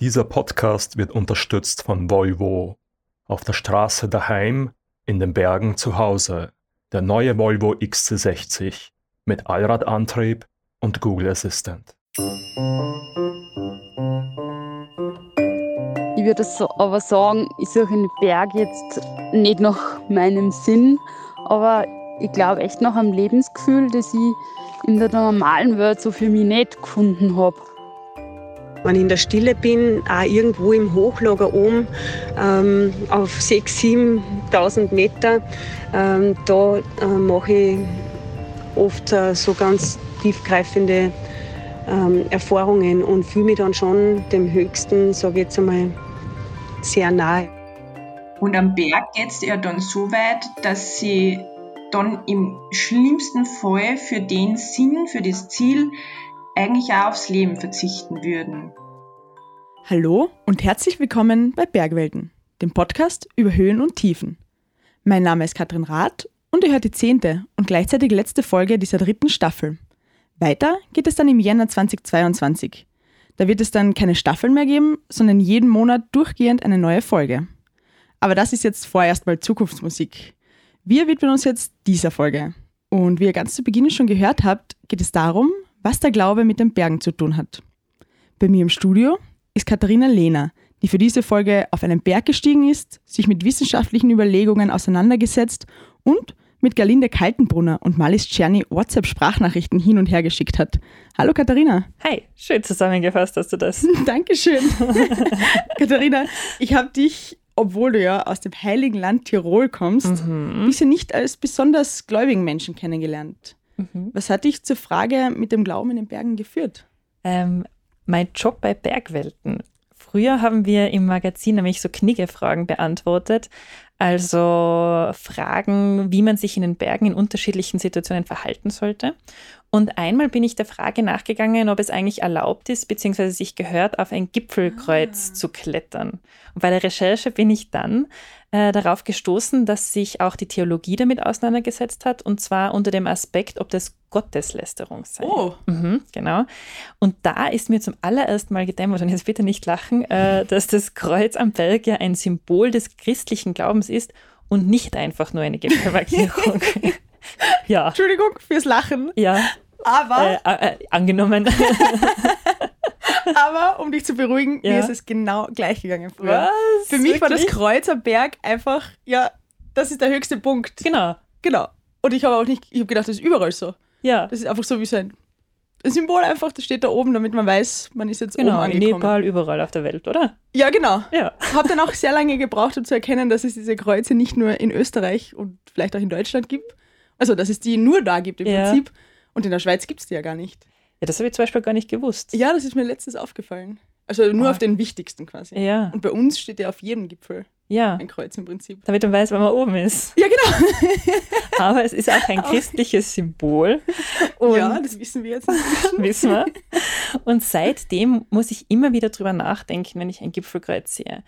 Dieser Podcast wird unterstützt von Volvo. Auf der Straße daheim, in den Bergen zu Hause. Der neue Volvo XC60 mit Allradantrieb und Google Assistant. Ich würde aber sagen, ich suche den Berg jetzt nicht nach meinem Sinn, aber ich glaube echt nach einem Lebensgefühl, das ich in der normalen Welt so für mich nicht gefunden habe. Wenn ich in der Stille bin, auch irgendwo im Hochlager oben ähm, auf 6.000, 7.000 Meter, ähm, da äh, mache ich oft äh, so ganz tiefgreifende ähm, Erfahrungen und fühle mich dann schon dem Höchsten, sage ich jetzt einmal, sehr nahe. Und am Berg geht es ja dann so weit, dass sie dann im schlimmsten Fall für den Sinn, für das Ziel eigentlich auch aufs Leben verzichten würden. Hallo und herzlich willkommen bei Bergwelten, dem Podcast über Höhen und Tiefen. Mein Name ist Katrin Rath und ihr hört die zehnte und gleichzeitig letzte Folge dieser dritten Staffel. Weiter geht es dann im Jänner 2022. Da wird es dann keine Staffeln mehr geben, sondern jeden Monat durchgehend eine neue Folge. Aber das ist jetzt vorerst mal Zukunftsmusik. Wir widmen uns jetzt dieser Folge. Und wie ihr ganz zu Beginn schon gehört habt, geht es darum, was der Glaube mit den Bergen zu tun hat. Bei mir im Studio ist Katharina Lehner, die für diese Folge auf einen Berg gestiegen ist, sich mit wissenschaftlichen Überlegungen auseinandergesetzt und mit Galinde Kaltenbrunner und Malis Czerny WhatsApp-Sprachnachrichten hin und her geschickt hat. Hallo Katharina. Hi, schön zusammengefasst hast du das. Dankeschön. Katharina, ich habe dich, obwohl du ja aus dem heiligen Land Tirol kommst, mhm. bisher nicht als besonders gläubigen Menschen kennengelernt. Mhm. Was hat dich zur Frage mit dem Glauben in den Bergen geführt? Ähm, mein Job bei Bergwelten. Früher haben wir im Magazin nämlich so Kniggefragen beantwortet, also Fragen, wie man sich in den Bergen in unterschiedlichen Situationen verhalten sollte. Und einmal bin ich der Frage nachgegangen, ob es eigentlich erlaubt ist, beziehungsweise sich gehört, auf ein Gipfelkreuz ah. zu klettern. Und bei der Recherche bin ich dann äh, darauf gestoßen, dass sich auch die Theologie damit auseinandergesetzt hat, und zwar unter dem Aspekt, ob das Gotteslästerung sei. Oh. Mhm, genau. Und da ist mir zum allerersten Mal gedämmert, und jetzt bitte nicht lachen, äh, dass das Kreuz am Berg ja ein Symbol des christlichen Glaubens ist und nicht einfach nur eine Gipfelmarkierung. ja. Entschuldigung fürs Lachen. Ja. Aber. Äh, äh, angenommen. Aber um dich zu beruhigen, ja. mir ist es genau gleich gegangen früher. Was? Für mich Wirklich? war das Kreuz am Berg einfach, ja, das ist der höchste Punkt. Genau. Genau. Und ich habe auch nicht, ich habe gedacht, das ist überall so. Ja. Das ist einfach so wie so ein Symbol einfach, das steht da oben, damit man weiß, man ist jetzt genau, oben angekommen. Nepal, überall auf der Welt, oder? Ja, genau. Ja. Habe dann auch sehr lange gebraucht, um zu erkennen, dass es diese Kreuze nicht nur in Österreich und vielleicht auch in Deutschland gibt. Also, dass es die nur da gibt im ja. Prinzip. Und in der Schweiz gibt es die ja gar nicht. Ja, das habe ich zum Beispiel gar nicht gewusst. Ja, das ist mir letztens aufgefallen. Also nur oh. auf den wichtigsten quasi. Ja. Und bei uns steht ja auf jedem Gipfel ja. ein Kreuz im Prinzip. Damit man weiß, wann man oben ist. Ja, genau. Aber es ist auch ein christliches Symbol. Und ja, das wissen wir jetzt. wissen wir. Und seitdem muss ich immer wieder drüber nachdenken, wenn ich ein Gipfelkreuz sehe.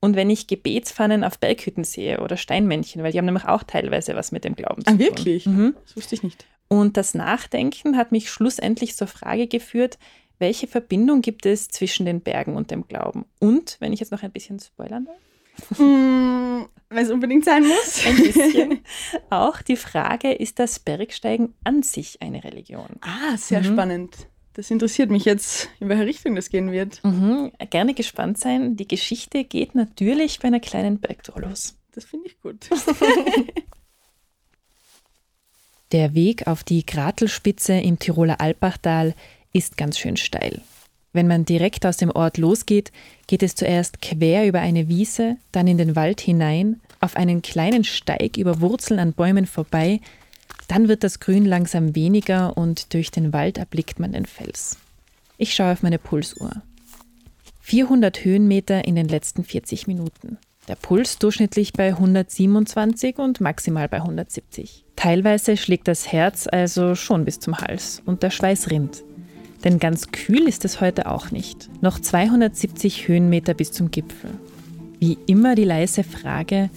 Und wenn ich Gebetspfannen auf Berghütten sehe oder Steinmännchen, weil die haben nämlich auch teilweise was mit dem Glauben zu ah, tun. Ah, wirklich? Mhm. Das wusste ich nicht. Und das Nachdenken hat mich schlussendlich zur Frage geführt, welche Verbindung gibt es zwischen den Bergen und dem Glauben? Und, wenn ich jetzt noch ein bisschen spoilern darf? Mm, wenn es unbedingt sein muss. Ein bisschen. Auch die Frage, ist das Bergsteigen an sich eine Religion? Ah, sehr mhm. spannend. Das interessiert mich jetzt, in welche Richtung das gehen wird. Mhm. Gerne gespannt sein. Die Geschichte geht natürlich bei einer kleinen Bergtour los. Das finde ich gut. Der Weg auf die Gratelspitze im Tiroler Alpachtal ist ganz schön steil. Wenn man direkt aus dem Ort losgeht, geht es zuerst quer über eine Wiese, dann in den Wald hinein, auf einen kleinen Steig über Wurzeln an Bäumen vorbei, dann wird das Grün langsam weniger und durch den Wald erblickt man den Fels. Ich schaue auf meine Pulsuhr. 400 Höhenmeter in den letzten 40 Minuten. Der Puls durchschnittlich bei 127 und maximal bei 170. Teilweise schlägt das Herz also schon bis zum Hals und der Schweiß rinnt. Denn ganz kühl ist es heute auch nicht. Noch 270 Höhenmeter bis zum Gipfel. Wie immer die leise Frage,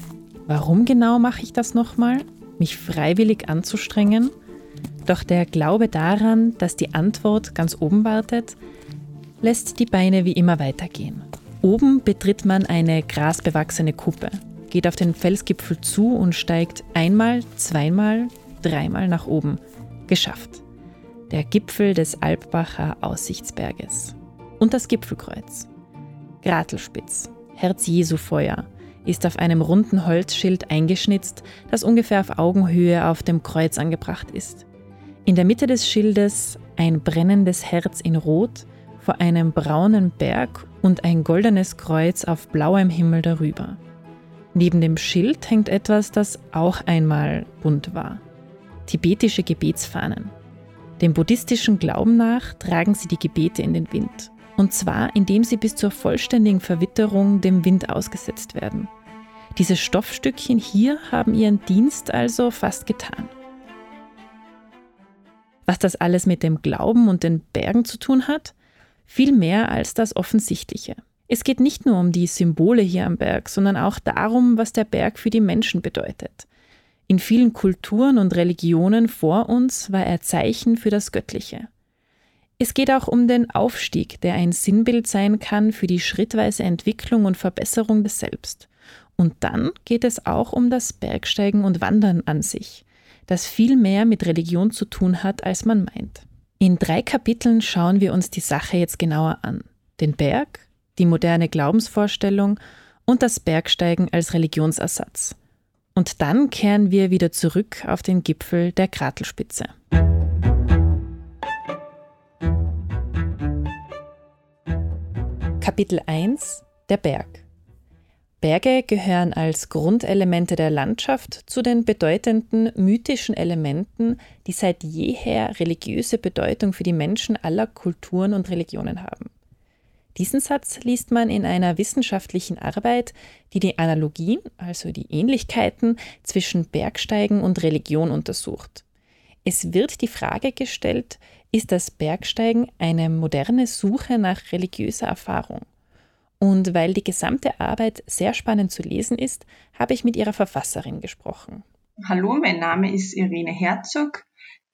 warum genau mache ich das nochmal? Mich freiwillig anzustrengen? Doch der Glaube daran, dass die Antwort ganz oben wartet, lässt die Beine wie immer weitergehen. Oben betritt man eine grasbewachsene Kuppe, geht auf den Felsgipfel zu und steigt einmal, zweimal, dreimal nach oben. Geschafft. Der Gipfel des Alpbacher Aussichtsberges. Und das Gipfelkreuz. Gratelspitz, Herz Jesu Feuer, ist auf einem runden Holzschild eingeschnitzt, das ungefähr auf Augenhöhe auf dem Kreuz angebracht ist. In der Mitte des Schildes ein brennendes Herz in Rot vor einem braunen Berg und ein goldenes Kreuz auf blauem Himmel darüber. Neben dem Schild hängt etwas, das auch einmal bunt war. Tibetische Gebetsfahnen. Dem buddhistischen Glauben nach tragen sie die Gebete in den Wind. Und zwar, indem sie bis zur vollständigen Verwitterung dem Wind ausgesetzt werden. Diese Stoffstückchen hier haben ihren Dienst also fast getan. Was das alles mit dem Glauben und den Bergen zu tun hat? Viel mehr als das Offensichtliche. Es geht nicht nur um die Symbole hier am Berg, sondern auch darum, was der Berg für die Menschen bedeutet. In vielen Kulturen und Religionen vor uns war er Zeichen für das Göttliche. Es geht auch um den Aufstieg, der ein Sinnbild sein kann für die schrittweise Entwicklung und Verbesserung des Selbst. Und dann geht es auch um das Bergsteigen und Wandern an sich, das viel mehr mit Religion zu tun hat, als man meint. In drei Kapiteln schauen wir uns die Sache jetzt genauer an. Den Berg, die moderne Glaubensvorstellung und das Bergsteigen als Religionsersatz. Und dann kehren wir wieder zurück auf den Gipfel der Kratelspitze. Kapitel 1 Der Berg Berge gehören als Grundelemente der Landschaft zu den bedeutenden mythischen Elementen, die seit jeher religiöse Bedeutung für die Menschen aller Kulturen und Religionen haben. Diesen Satz liest man in einer wissenschaftlichen Arbeit, die die Analogien, also die Ähnlichkeiten zwischen Bergsteigen und Religion untersucht. Es wird die Frage gestellt, ist das Bergsteigen eine moderne Suche nach religiöser Erfahrung? Und weil die gesamte Arbeit sehr spannend zu lesen ist, habe ich mit ihrer Verfasserin gesprochen. Hallo, mein Name ist Irene Herzog.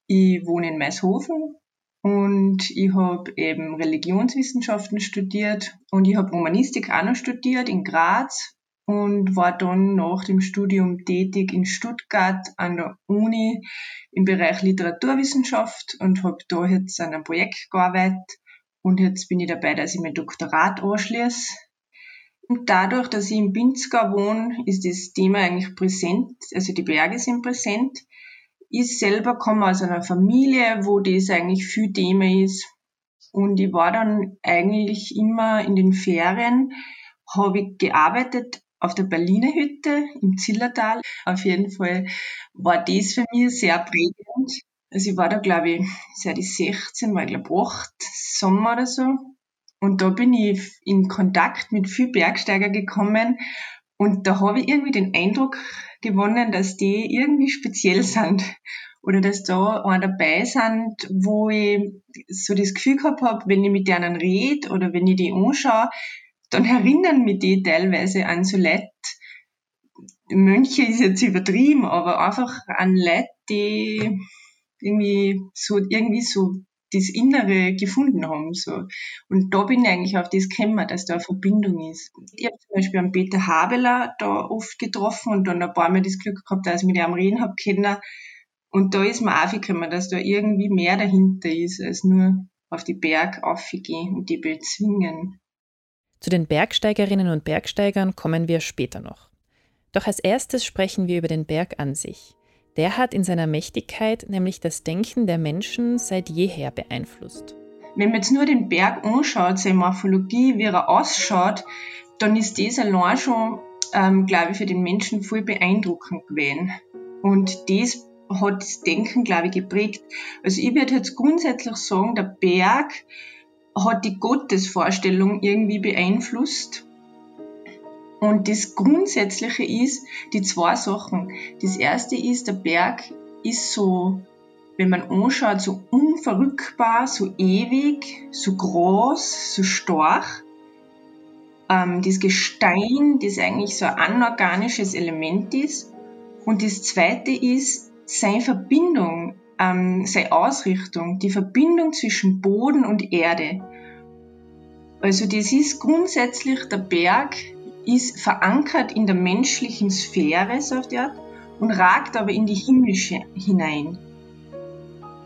Ich wohne in Maishofen und ich habe eben Religionswissenschaften studiert und ich habe Romanistik auch noch studiert in Graz und war dann nach dem Studium tätig in Stuttgart an der Uni im Bereich Literaturwissenschaft und habe da jetzt an einem Projekt gearbeitet und jetzt bin ich dabei, dass ich mein Doktorat anschließe. Und dadurch, dass ich in Pinzgau wohne, ist das Thema eigentlich präsent, also die Berge sind präsent. Ich selber komme aus einer Familie, wo das eigentlich viel Thema ist. Und ich war dann eigentlich immer in den Ferien, habe ich gearbeitet auf der Berliner Hütte im Zillertal. Auf jeden Fall war das für mich sehr prägend. Also ich war da, glaube ich, seit ich 16 war, ich glaube 8 Sommer oder so. Und da bin ich in Kontakt mit vielen Bergsteiger gekommen. Und da habe ich irgendwie den Eindruck gewonnen, dass die irgendwie speziell sind. Oder dass da einer dabei sind, wo ich so das Gefühl gehabt habe, wenn ich mit denen rede oder wenn ich die anschaue, dann erinnern mich die teilweise an so Leute, Mönche ist jetzt übertrieben, aber einfach an Leute, die irgendwie so, irgendwie so das Innere gefunden haben. So. Und da bin ich eigentlich auf das gekommen, dass da eine Verbindung ist. Ich habe zum Beispiel einen Peter Habeler da oft getroffen und dann ein paar Mal das Glück gehabt, dass ich mit ihm reden habe können. Und da ist mir aufgekommen, dass da irgendwie mehr dahinter ist, als nur auf die Berg aufgehen und die bezwingen. Zu den Bergsteigerinnen und Bergsteigern kommen wir später noch. Doch als erstes sprechen wir über den Berg an sich. Der hat in seiner Mächtigkeit nämlich das Denken der Menschen seit jeher beeinflusst. Wenn man jetzt nur den Berg anschaut, seine Morphologie, wie er ausschaut, dann ist das allein schon, ähm, glaube ich, für den Menschen voll beeindruckend gewesen. Und das hat das Denken, glaube ich, geprägt. Also ich würde jetzt grundsätzlich sagen, der Berg hat die Gottesvorstellung irgendwie beeinflusst. Und das Grundsätzliche ist die zwei Sachen. Das erste ist, der Berg ist so, wenn man anschaut, so unverrückbar, so ewig, so groß, so stark. Ähm, das Gestein, das eigentlich so ein anorganisches Element ist. Und das zweite ist seine Verbindung, ähm, seine Ausrichtung, die Verbindung zwischen Boden und Erde. Also das ist grundsätzlich, der Berg ist verankert in der menschlichen Sphäre, sagt er, und ragt aber in die himmlische hinein.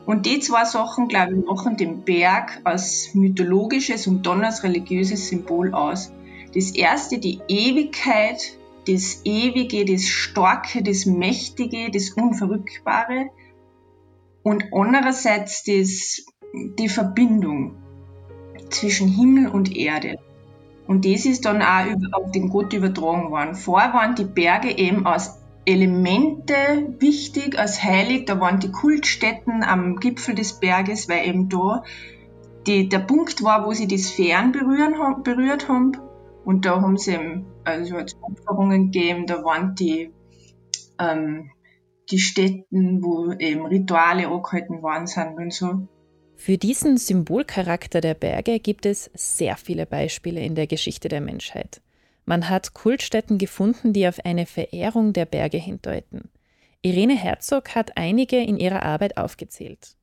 Und die zwei Sachen, glaube ich, machen den Berg als mythologisches und dann als religiöses Symbol aus. Das erste, die Ewigkeit, das Ewige, das Starke, das Mächtige, das Unverrückbare. Und andererseits das, die Verbindung zwischen Himmel und Erde. Und das ist dann auch auf den Gott übertragen worden. Vorher waren die Berge eben als Elemente wichtig, als heilig. Da waren die Kultstätten am Gipfel des Berges, weil eben da die, der Punkt war, wo sie die Sphären berühren, berührt haben. Und da haben sie eben, also als Opferungen gegeben, da waren die, ähm, die Stätten, wo eben Rituale angehalten worden sind und so. Für diesen Symbolcharakter der Berge gibt es sehr viele Beispiele in der Geschichte der Menschheit. Man hat Kultstätten gefunden, die auf eine Verehrung der Berge hindeuten. Irene Herzog hat einige in ihrer Arbeit aufgezählt.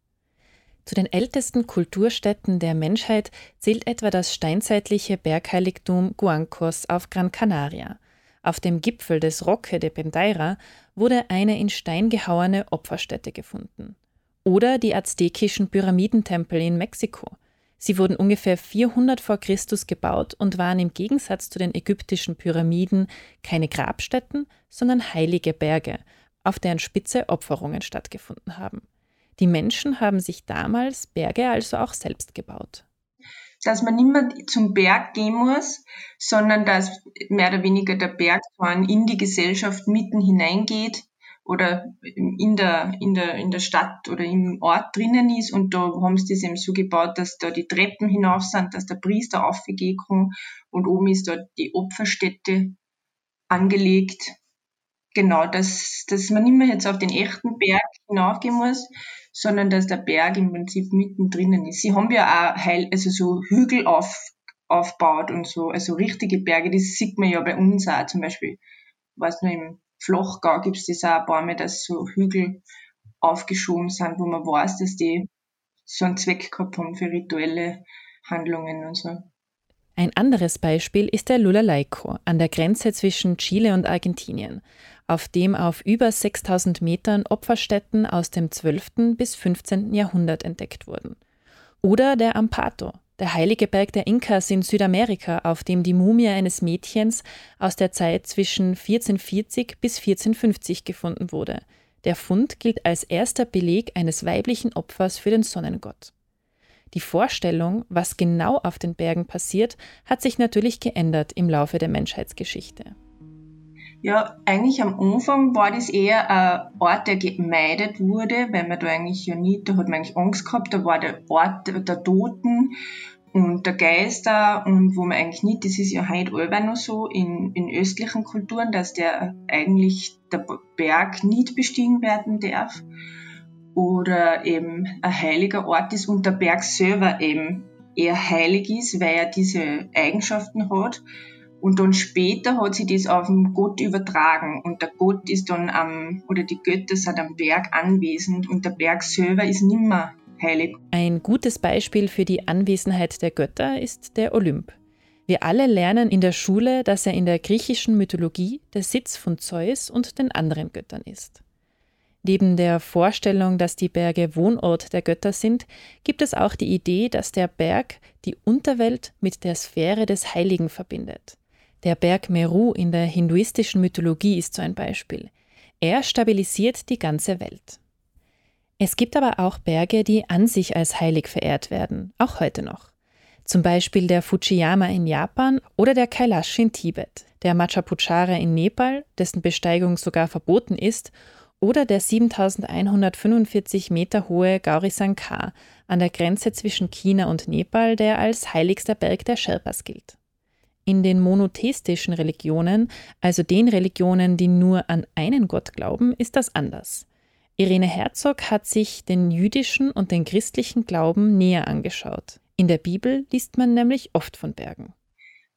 Zu den ältesten Kulturstätten der Menschheit zählt etwa das steinzeitliche Bergheiligtum Guancos auf Gran Canaria. Auf dem Gipfel des Roque de Pendaira wurde eine in Stein gehauene Opferstätte gefunden oder die aztekischen Pyramidentempel in Mexiko. Sie wurden ungefähr 400 vor Christus gebaut und waren im Gegensatz zu den ägyptischen Pyramiden keine Grabstätten, sondern heilige Berge, auf deren Spitze Opferungen stattgefunden haben. Die Menschen haben sich damals Berge also auch selbst gebaut. Dass man nicht mehr zum Berg gehen muss, sondern dass mehr oder weniger der Berg in die Gesellschaft mitten hineingeht oder in der, in der, in der Stadt oder im Ort drinnen ist und da haben sie das eben so gebaut, dass da die Treppen hinauf sind, dass der Priester aufgehen und oben ist da die Opferstätte angelegt. Genau, dass, dass man nicht mehr jetzt auf den echten Berg hinaufgehen muss, sondern dass der Berg im Prinzip mittendrin ist. Sie haben ja auch Heil, also so Hügel auf, aufbaut und so, also richtige Berge, das sieht man ja bei uns auch zum Beispiel, was nur im Flachgau gibt es das auch ein paar Mal, dass so Hügel aufgeschoben sind, wo man weiß, dass die so einen Zweck gehabt haben für rituelle Handlungen und so. Ein anderes Beispiel ist der Lulalaico an der Grenze zwischen Chile und Argentinien, auf dem auf über 6000 Metern Opferstätten aus dem 12. bis 15. Jahrhundert entdeckt wurden. Oder der Ampato, der heilige Berg der Inkas in Südamerika, auf dem die Mumie eines Mädchens aus der Zeit zwischen 1440 bis 1450 gefunden wurde. Der Fund gilt als erster Beleg eines weiblichen Opfers für den Sonnengott. Die Vorstellung, was genau auf den Bergen passiert, hat sich natürlich geändert im Laufe der Menschheitsgeschichte. Ja, eigentlich am Anfang war das eher ein Ort, der gemeidet wurde, weil man da eigentlich ja nicht, da hat man eigentlich Angst gehabt, da war der Ort der Toten und der Geister und wo man eigentlich nicht, das ist ja heute allweil noch so in, in östlichen Kulturen, dass der eigentlich der Berg nicht bestiegen werden darf oder eben ein heiliger Ort ist und der Berg selber eben eher heilig ist, weil er diese Eigenschaften hat. Und dann später hat sie das auf den Gott übertragen und der Gott ist dann am, oder die Götter sind am Berg anwesend und der Berg selber ist nimmer heilig. Ein gutes Beispiel für die Anwesenheit der Götter ist der Olymp. Wir alle lernen in der Schule, dass er in der griechischen Mythologie der Sitz von Zeus und den anderen Göttern ist. Neben der Vorstellung, dass die Berge Wohnort der Götter sind, gibt es auch die Idee, dass der Berg die Unterwelt mit der Sphäre des Heiligen verbindet. Der Berg Meru in der hinduistischen Mythologie ist so ein Beispiel. Er stabilisiert die ganze Welt. Es gibt aber auch Berge, die an sich als heilig verehrt werden, auch heute noch. Zum Beispiel der Fujiyama in Japan oder der Kailash in Tibet, der Machapuchara in Nepal, dessen Besteigung sogar verboten ist, oder der 7145 Meter hohe Gaurisankar an der Grenze zwischen China und Nepal, der als heiligster Berg der Sherpas gilt. In den monotheistischen Religionen, also den Religionen, die nur an einen Gott glauben, ist das anders. Irene Herzog hat sich den jüdischen und den christlichen Glauben näher angeschaut. In der Bibel liest man nämlich oft von Bergen.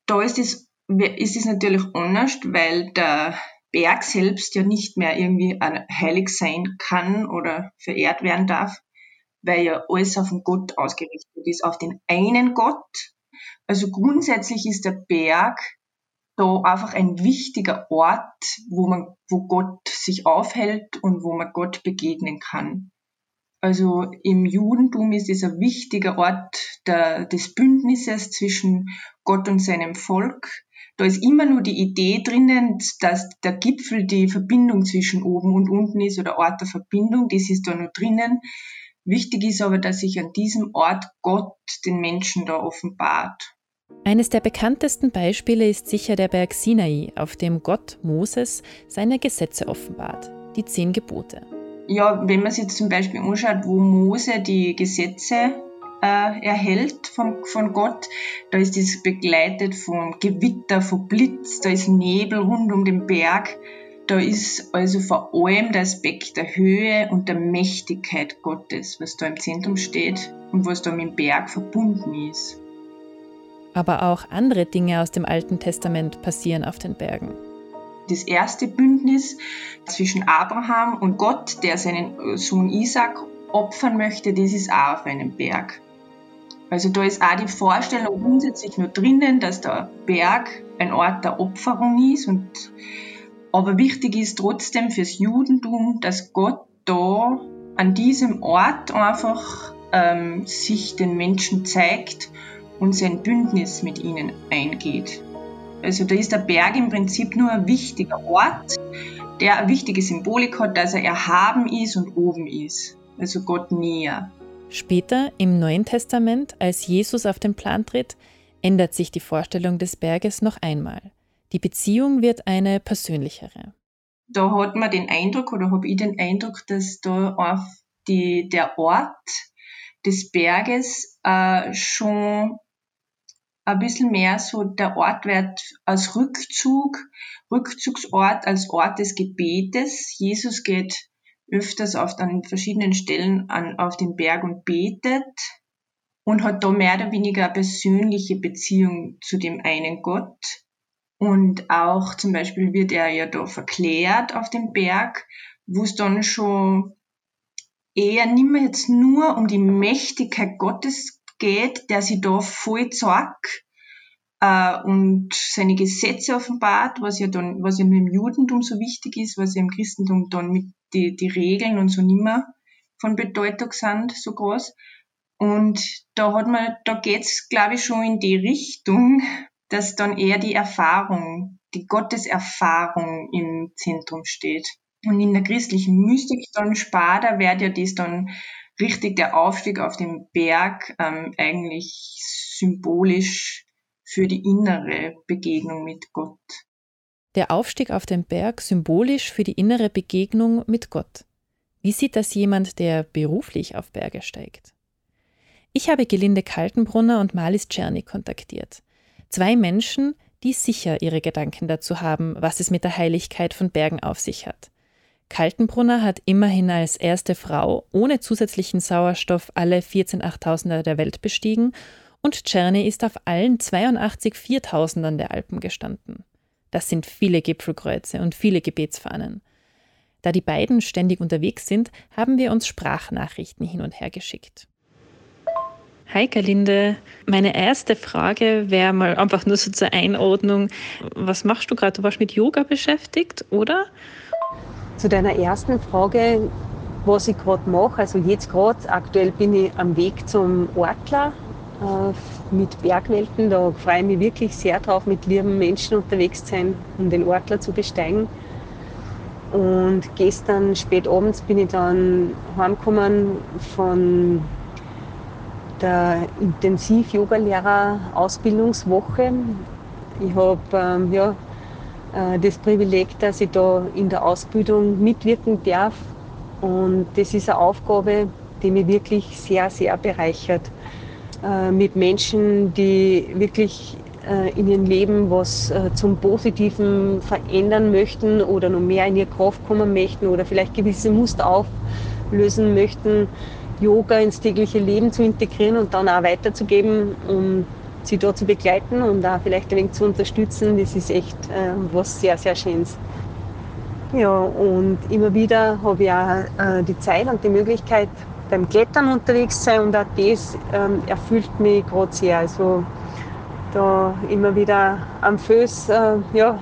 Da ist es, ist es natürlich anders, weil der Berg selbst ja nicht mehr irgendwie heilig sein kann oder verehrt werden darf, weil ja alles auf den Gott ausgerichtet ist, auf den einen Gott Also grundsätzlich ist der Berg da einfach ein wichtiger Ort, wo man, wo Gott sich aufhält und wo man Gott begegnen kann. Also im Judentum ist es ein wichtiger Ort der, des Bündnisses zwischen Gott und seinem Volk. Da ist immer nur die Idee drinnen, dass der Gipfel die Verbindung zwischen oben und unten ist oder Ort der Verbindung. Das ist da nur drinnen. Wichtig ist aber, dass sich an diesem Ort Gott den Menschen da offenbart. Eines der bekanntesten Beispiele ist sicher der Berg Sinai, auf dem Gott Moses seine Gesetze offenbart, die zehn Gebote. Ja, wenn man sich jetzt zum Beispiel anschaut, wo Mose die Gesetze äh, erhält vom, von Gott. Da ist es begleitet von Gewitter, von Blitz, da ist Nebel rund um den Berg. Da ist also vor allem der Aspekt der Höhe und der Mächtigkeit Gottes, was da im Zentrum steht und was da mit dem Berg verbunden ist. Aber auch andere Dinge aus dem Alten Testament passieren auf den Bergen. Das erste Bündnis zwischen Abraham und Gott, der seinen Sohn Isaac opfern möchte, das ist auch auf einem Berg. Also da ist auch die Vorstellung grundsätzlich nur drinnen, dass der Berg ein Ort der Opferung ist. Und, aber wichtig ist trotzdem fürs Judentum, dass Gott da an diesem Ort einfach ähm, sich den Menschen zeigt und sein Bündnis mit ihnen eingeht. Also da ist der Berg im Prinzip nur ein wichtiger Ort, der eine wichtige Symbolik hat, dass er erhaben ist und oben ist. Also Gott näher. Später im Neuen Testament, als Jesus auf den Plan tritt, ändert sich die Vorstellung des Berges noch einmal. Die Beziehung wird eine persönlichere. Da hat man den Eindruck oder habe ich den Eindruck, dass da auf die, der Ort des Berges äh, schon ein bisschen mehr so der Ort wird als Rückzug, Rückzugsort, als Ort des Gebetes. Jesus geht öfters oft an verschiedenen Stellen an, auf den Berg und betet und hat da mehr oder weniger eine persönliche Beziehung zu dem einen Gott. Und auch zum Beispiel wird er ja da verklärt auf dem Berg, wo es dann schon eher nicht mehr jetzt nur um die Mächtigkeit Gottes geht, der sie da voll zeigt äh, und seine Gesetze offenbart, was ja dann, was ja nur im Judentum so wichtig ist, was ja im Christentum dann mit die, die Regeln und so nimmer von Bedeutung sind, so groß. Und da hat man, da geht's, glaube ich, schon in die Richtung, dass dann eher die Erfahrung, die Gotteserfahrung im Zentrum steht. Und in der christlichen Mystik dann später wird ja das dann richtig der Aufstieg auf den Berg ähm, eigentlich symbolisch für die innere Begegnung mit Gott. Der Aufstieg auf den Berg symbolisch für die innere Begegnung mit Gott. Wie sieht das jemand, der beruflich auf Berge steigt? Ich habe Gelinde Kaltenbrunner und Malis Czerny kontaktiert. Zwei Menschen, die sicher ihre Gedanken dazu haben, was es mit der Heiligkeit von Bergen auf sich hat. Kaltenbrunner hat immerhin als erste Frau ohne zusätzlichen Sauerstoff alle 14 Achttausender der Welt bestiegen und Czerny ist auf allen 82 Viertausendern der Alpen gestanden. Das sind viele Gipfelkreuze und viele Gebetsfahnen. Da die beiden ständig unterwegs sind, haben wir uns Sprachnachrichten hin und her geschickt. Hi Galinde, meine erste Frage wäre mal einfach nur so zur Einordnung. Was machst du gerade? Du warst mit Yoga beschäftigt, oder? Zu deiner ersten Frage, was ich gerade mache. Also jetzt gerade, aktuell bin ich am Weg zum Ortler äh, mit Bergwelten. Da freue ich mich wirklich sehr drauf, mit lieben Menschen unterwegs zu sein, um den Ortler zu besteigen. Und gestern spät abends bin ich dann heimgekommen von der Intensiv-Yoga-Lehrer-Ausbildungswoche. Ich habe ähm, ja, äh, das Privileg, dass ich da in der Ausbildung mitwirken darf. Und das ist eine Aufgabe, die mich wirklich sehr, sehr bereichert. Äh, mit Menschen, die wirklich äh, in ihrem Leben was zum Positiven verändern möchten oder noch mehr in ihre Kraft kommen möchten oder vielleicht gewisse Muster auflösen möchten, Yoga ins tägliche Leben zu integrieren und dann auch weiterzugeben, um sie dort zu begleiten und da vielleicht ein wenig zu unterstützen, das ist echt äh, was sehr, sehr Schönes. Ja, und immer wieder habe ich auch äh, die Zeit und die Möglichkeit, beim Klettern unterwegs zu sein und auch das ähm, erfüllt mich gerade sehr. Also da immer wieder am Föß äh, ja,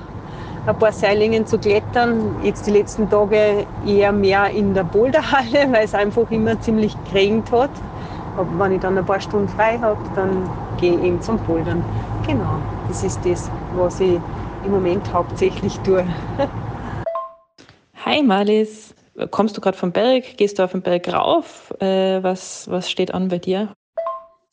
ein paar Seilingen zu klettern. Jetzt die letzten Tage eher mehr in der Boulderhalle, weil es einfach immer ziemlich geregnet hat. Aber wenn ich dann ein paar Stunden frei habe, dann gehe ich eben zum Bouldern. Genau, das ist das, was ich im Moment hauptsächlich tue. Hi Marlies, kommst du gerade vom Berg? Gehst du auf den Berg rauf? Äh, was, was steht an bei dir?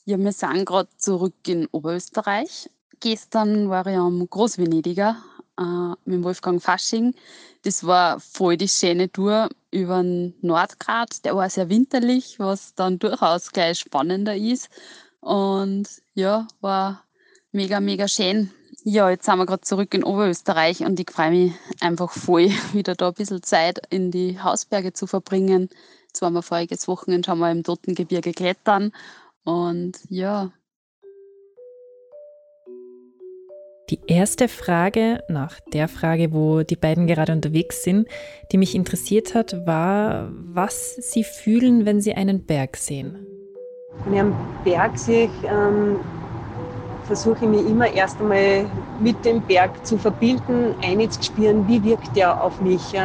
Ja, wir sind gerade zurück in Oberösterreich. Gestern war ich am Großvenediger äh, mit Wolfgang Fasching. Das war voll die schöne Tour über den Nordgrat. Der war sehr winterlich, was dann durchaus gleich spannender ist. Und ja, war mega, mega schön. Ja, jetzt sind wir gerade zurück in Oberösterreich und ich freue mich einfach voll, wieder da ein bisschen Zeit in die Hausberge zu verbringen. Jetzt waren wir voriges Wochenende schon mal im Totengebirge klettern und ja, Die erste Frage nach der Frage, wo die beiden gerade unterwegs sind, die mich interessiert hat, war, was sie fühlen, wenn sie einen Berg sehen. Wenn ich einen Berg sehe, ähm, versuche ich mich immer erst einmal mit dem Berg zu verbinden, einzuspüren, wie wirkt der auf mich, äh,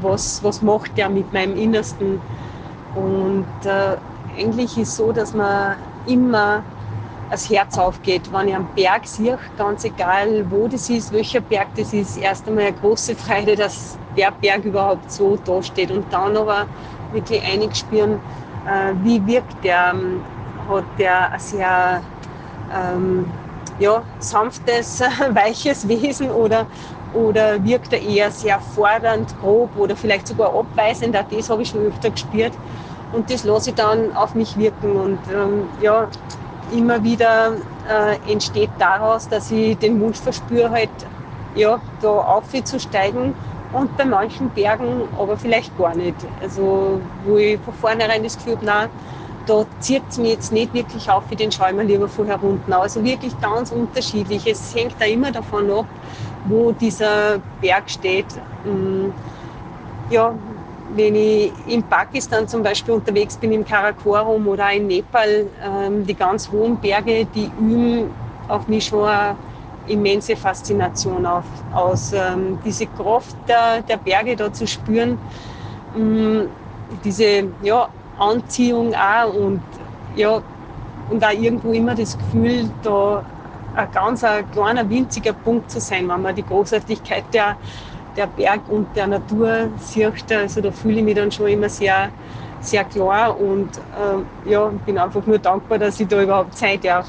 was, was macht der mit meinem Innersten. Und äh, eigentlich ist es so, dass man immer das Herz aufgeht, wenn ich einen Berg sehe, ganz egal wo das ist, welcher Berg das ist, erst einmal eine große Freude, dass der Berg überhaupt so da steht. Und dann aber wirklich einspüren, äh, wie wirkt der, ähm, hat der ein sehr ähm, ja, sanftes, weiches Wesen oder, oder wirkt er eher sehr fordernd, grob oder vielleicht sogar abweisend, auch das habe ich schon öfter gespürt. Und das lasse ich dann auf mich wirken. Und ähm, ja, immer wieder äh, entsteht daraus, dass ich den Wunsch verspüre, halt, ja, da aufzusteigen und bei manchen Bergen aber vielleicht gar nicht. Also, wo ich von vornherein das Gefühl habe, nein, da zieht es mich jetzt nicht wirklich auf, wie den schaue mir lieber vorher runter. Also wirklich ganz unterschiedlich. Es hängt da immer davon ab, wo dieser Berg steht. Mm, ja, wenn ich in Pakistan zum Beispiel unterwegs bin, im Karakorum oder in Nepal, ähm, die ganz hohen Berge, die üben auf mich schon eine immense Faszination auf, aus. Ähm, diese Kraft der, Berge da zu spüren, ähm, diese ja, Anziehung auch und, ja, und auch irgendwo immer das Gefühl, da ein ganz ein kleiner, winziger Punkt zu sein, wenn man die Großartigkeit der der Berg und der Natur sieht. Also da fühle ich mich dann schon immer sehr, sehr klar und äh, ja, bin einfach nur dankbar, dass ich da überhaupt Zeit darf.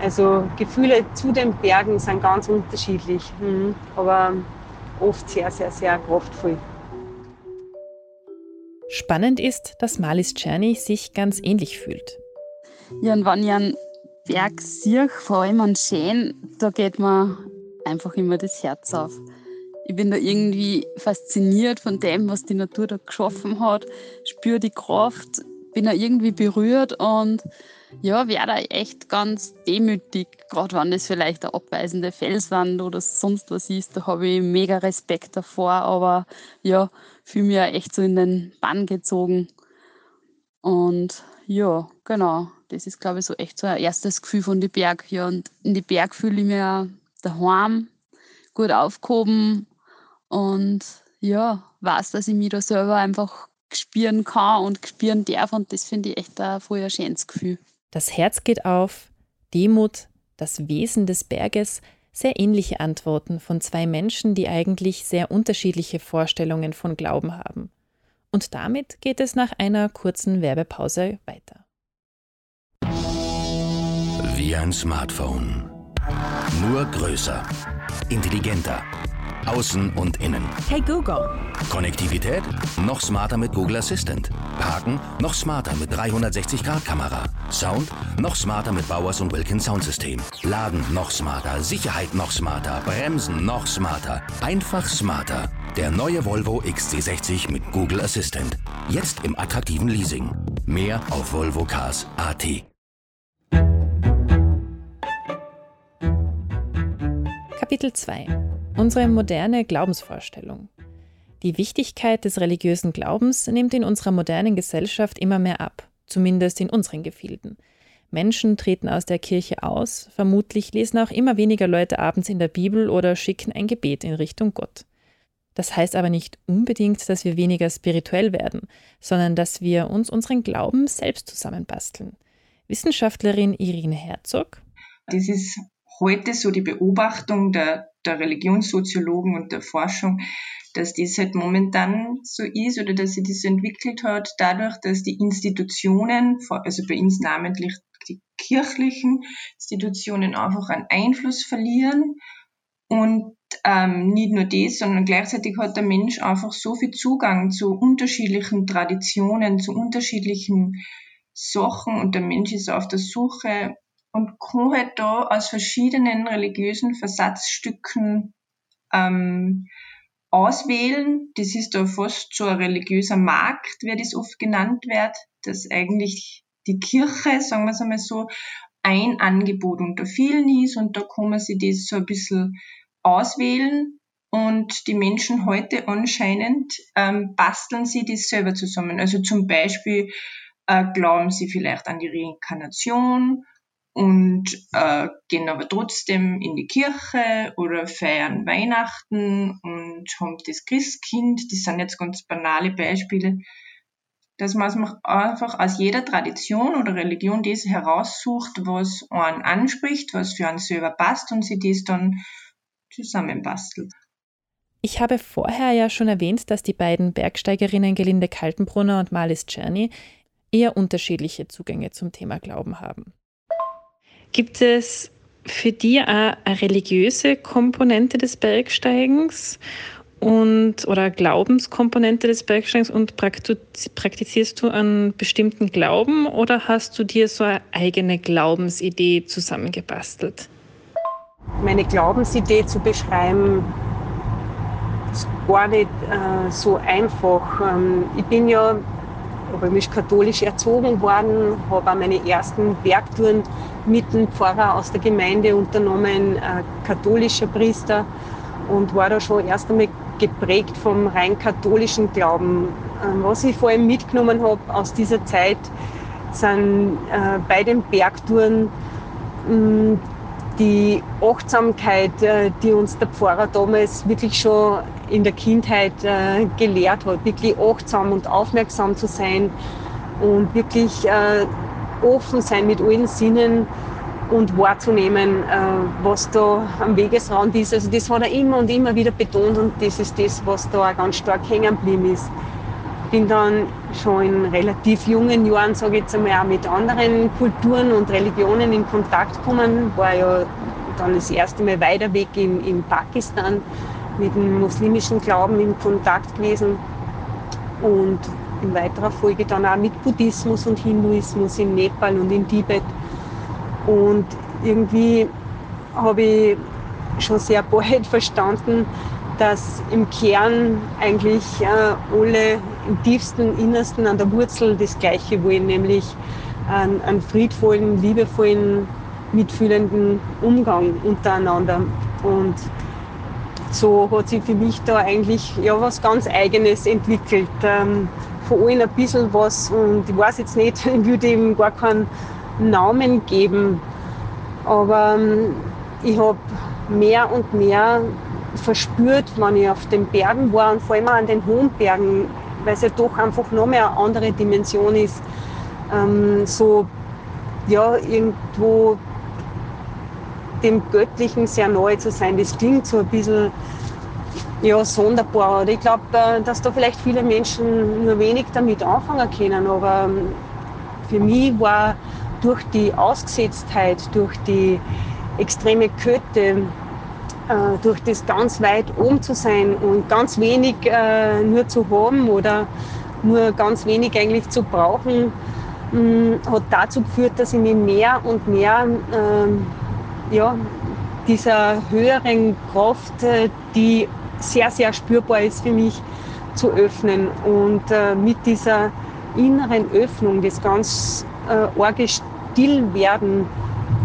Also Gefühle zu den Bergen sind ganz unterschiedlich, mhm. aber oft sehr, sehr, sehr kraftvoll. Spannend ist, dass Malis Czerny sich ganz ähnlich fühlt. Ja, und wenn ich einen Berg sehe, vor allem an Schön, da geht mir einfach immer das Herz auf ich bin da irgendwie fasziniert von dem, was die Natur da geschaffen hat, spüre die Kraft, bin da irgendwie berührt und ja, wäre da echt ganz demütig, gerade wenn das vielleicht eine abweisende Felswand oder sonst was ist, da habe ich mega Respekt davor, aber ja, fühle mich ja echt so in den Bann gezogen. Und ja, genau, das ist glaube ich so echt so ein erstes Gefühl von den Berg. Ja, und in die Berg fühle ich mich daheim, gut aufgehoben und ja, weiß, dass ich mich da selber einfach spüren kann und spüren darf und das finde ich echt ein voll ein schönes Gefühl. Das Herz geht auf, Demut, das Wesen des Berges, sehr ähnliche Antworten von zwei Menschen, die eigentlich sehr unterschiedliche Vorstellungen von Glauben haben. Und damit geht es nach einer kurzen Werbepause weiter. Wie ein Smartphone. Nur größer, intelligenter Außen und innen. Hey Google. Konnektivität? Noch smarter mit Google Assistant. Parken? Noch smarter mit 360-Grad-Kamera. Sound? Noch smarter mit Bowers und Wilkins Soundsystem. Laden? Noch smarter. Sicherheit? Noch smarter. Bremsen? Noch smarter. Einfach smarter. Der neue Volvo XC60 mit Google Assistant. Jetzt im attraktiven Leasing. Mehr auf volvocars.at. Kapitel 2 Unsere moderne Glaubensvorstellung. Die Wichtigkeit des religiösen Glaubens nimmt in unserer modernen Gesellschaft immer mehr ab, zumindest in unseren Gefilden. Menschen treten aus der Kirche aus, vermutlich lesen auch immer weniger Leute abends in der Bibel oder schicken ein Gebet in Richtung Gott. Das heißt aber nicht unbedingt, dass wir weniger spirituell werden, sondern dass wir uns unseren Glauben selbst zusammenbasteln. Wissenschaftlerin Irene Herzog. Das ist heute so die Beobachtung der, der Religionssoziologen und der Forschung, dass das halt momentan so ist oder dass sich das entwickelt hat, dadurch, dass die Institutionen, also bei uns namentlich die kirchlichen Institutionen einfach einen Einfluss verlieren und ähm, nicht nur das, sondern gleichzeitig hat der Mensch einfach so viel Zugang zu unterschiedlichen Traditionen, zu unterschiedlichen Sachen und der Mensch ist auf der Suche und kann halt da aus verschiedenen religiösen Versatzstücken ähm, auswählen. Das ist da fast so ein religiöser Markt, wie das oft genannt wird, dass eigentlich die Kirche, sagen wir es einmal so, ein Angebot unter vielen ist und da kann man sich das so ein bisschen auswählen und die Menschen heute anscheinend ähm, basteln sie das selber zusammen. Also zum Beispiel äh, glauben sie vielleicht an die Reinkarnation und äh, gehen aber trotzdem in die Kirche oder feiern Weihnachten und haben das Christkind. Das sind jetzt ganz banale Beispiele, dass man einfach aus jeder Tradition oder Religion das heraussucht, was einen anspricht, was für einen selber passt und sie das dann zusammenbastelt. Ich habe vorher ja schon erwähnt, dass die beiden Bergsteigerinnen Gelinde Kaltenbrunner und Marlies Czerny eher unterschiedliche Zugänge zum Thema Glauben haben. Gibt es für dich auch eine religiöse Komponente des Bergsteigens und oder Glaubenskomponente des Bergsteigens und praktizierst du einen bestimmten Glauben oder hast du dir so eine eigene Glaubensidee zusammengebastelt? Meine Glaubensidee zu beschreiben, ist gar nicht äh, so einfach. Ähm, ich bin ja römisch-katholisch erzogen worden, habe auch meine ersten Bergtouren mit dem Pfarrer aus der Gemeinde unternommen, ein katholischer Priester und war da schon erst einmal geprägt vom rein katholischen Glauben. Ähm, was ich vor allem mitgenommen habe aus dieser Zeit, sind äh, bei den Bergtouren die Achtsamkeit, äh, die uns der Pfarrer damals wirklich schon in der Kindheit äh, gelehrt hat, wirklich achtsam und aufmerksam zu sein und wirklich äh, offen sein mit allen Sinnen und wahrzunehmen, äh, was da am Wegesrand ist. Also das hat er immer und immer wieder betont und das ist das, was da auch ganz stark hängen geblieben ist. Bin dann schon in relativ jungen Jahren, sage ich jetzt einmal, auch mit anderen Kulturen und Religionen in Kontakt gekommen. War ja dann das erste Mal weiter weg in, in Pakistan mit dem muslimischen Glauben in Kontakt gewesen und in weiterer Folge dann auch mit Buddhismus und Hinduismus in Nepal und in Tibet. Und irgendwie habe ich schon sehr bald verstanden, dass im Kern eigentlich äh, alle im tiefsten, innersten an der Wurzel das Gleiche wollen, nämlich einen, einen friedvollen, liebevollen, mitfühlenden Umgang untereinander. Und so hat sich für mich da eigentlich ja was ganz Eigenes entwickelt. Ähm, von allen ein bisschen was und ich weiß jetzt nicht, ich würde ihm gar keinen Namen geben, aber ähm, ich habe mehr und mehr verspürt, wenn ich auf den Bergen war und vor allem an den hohen Bergen, weil es ja doch einfach noch mehr eine andere Dimension ist, ähm, so ja, irgendwo dem Göttlichen sehr nahe zu sein. Das klingt so ein bisschen ja, sonderbar. Oder ich glaube, äh, dass da vielleicht viele Menschen nur wenig damit anfangen können. Aber ähm, für mich war durch die Ausgesetztheit, durch die extreme Kälte, äh, durch das ganz weit oben zu sein und ganz wenig äh, nur zu haben oder nur ganz wenig eigentlich zu brauchen, hat dazu geführt, dass ich mich mehr und mehr ähm, ja, dieser höheren Kraft, äh, die sehr, sehr spürbar ist für mich, zu öffnen. Und äh, mit dieser inneren Öffnung, das ganz äh, arge Stillwerden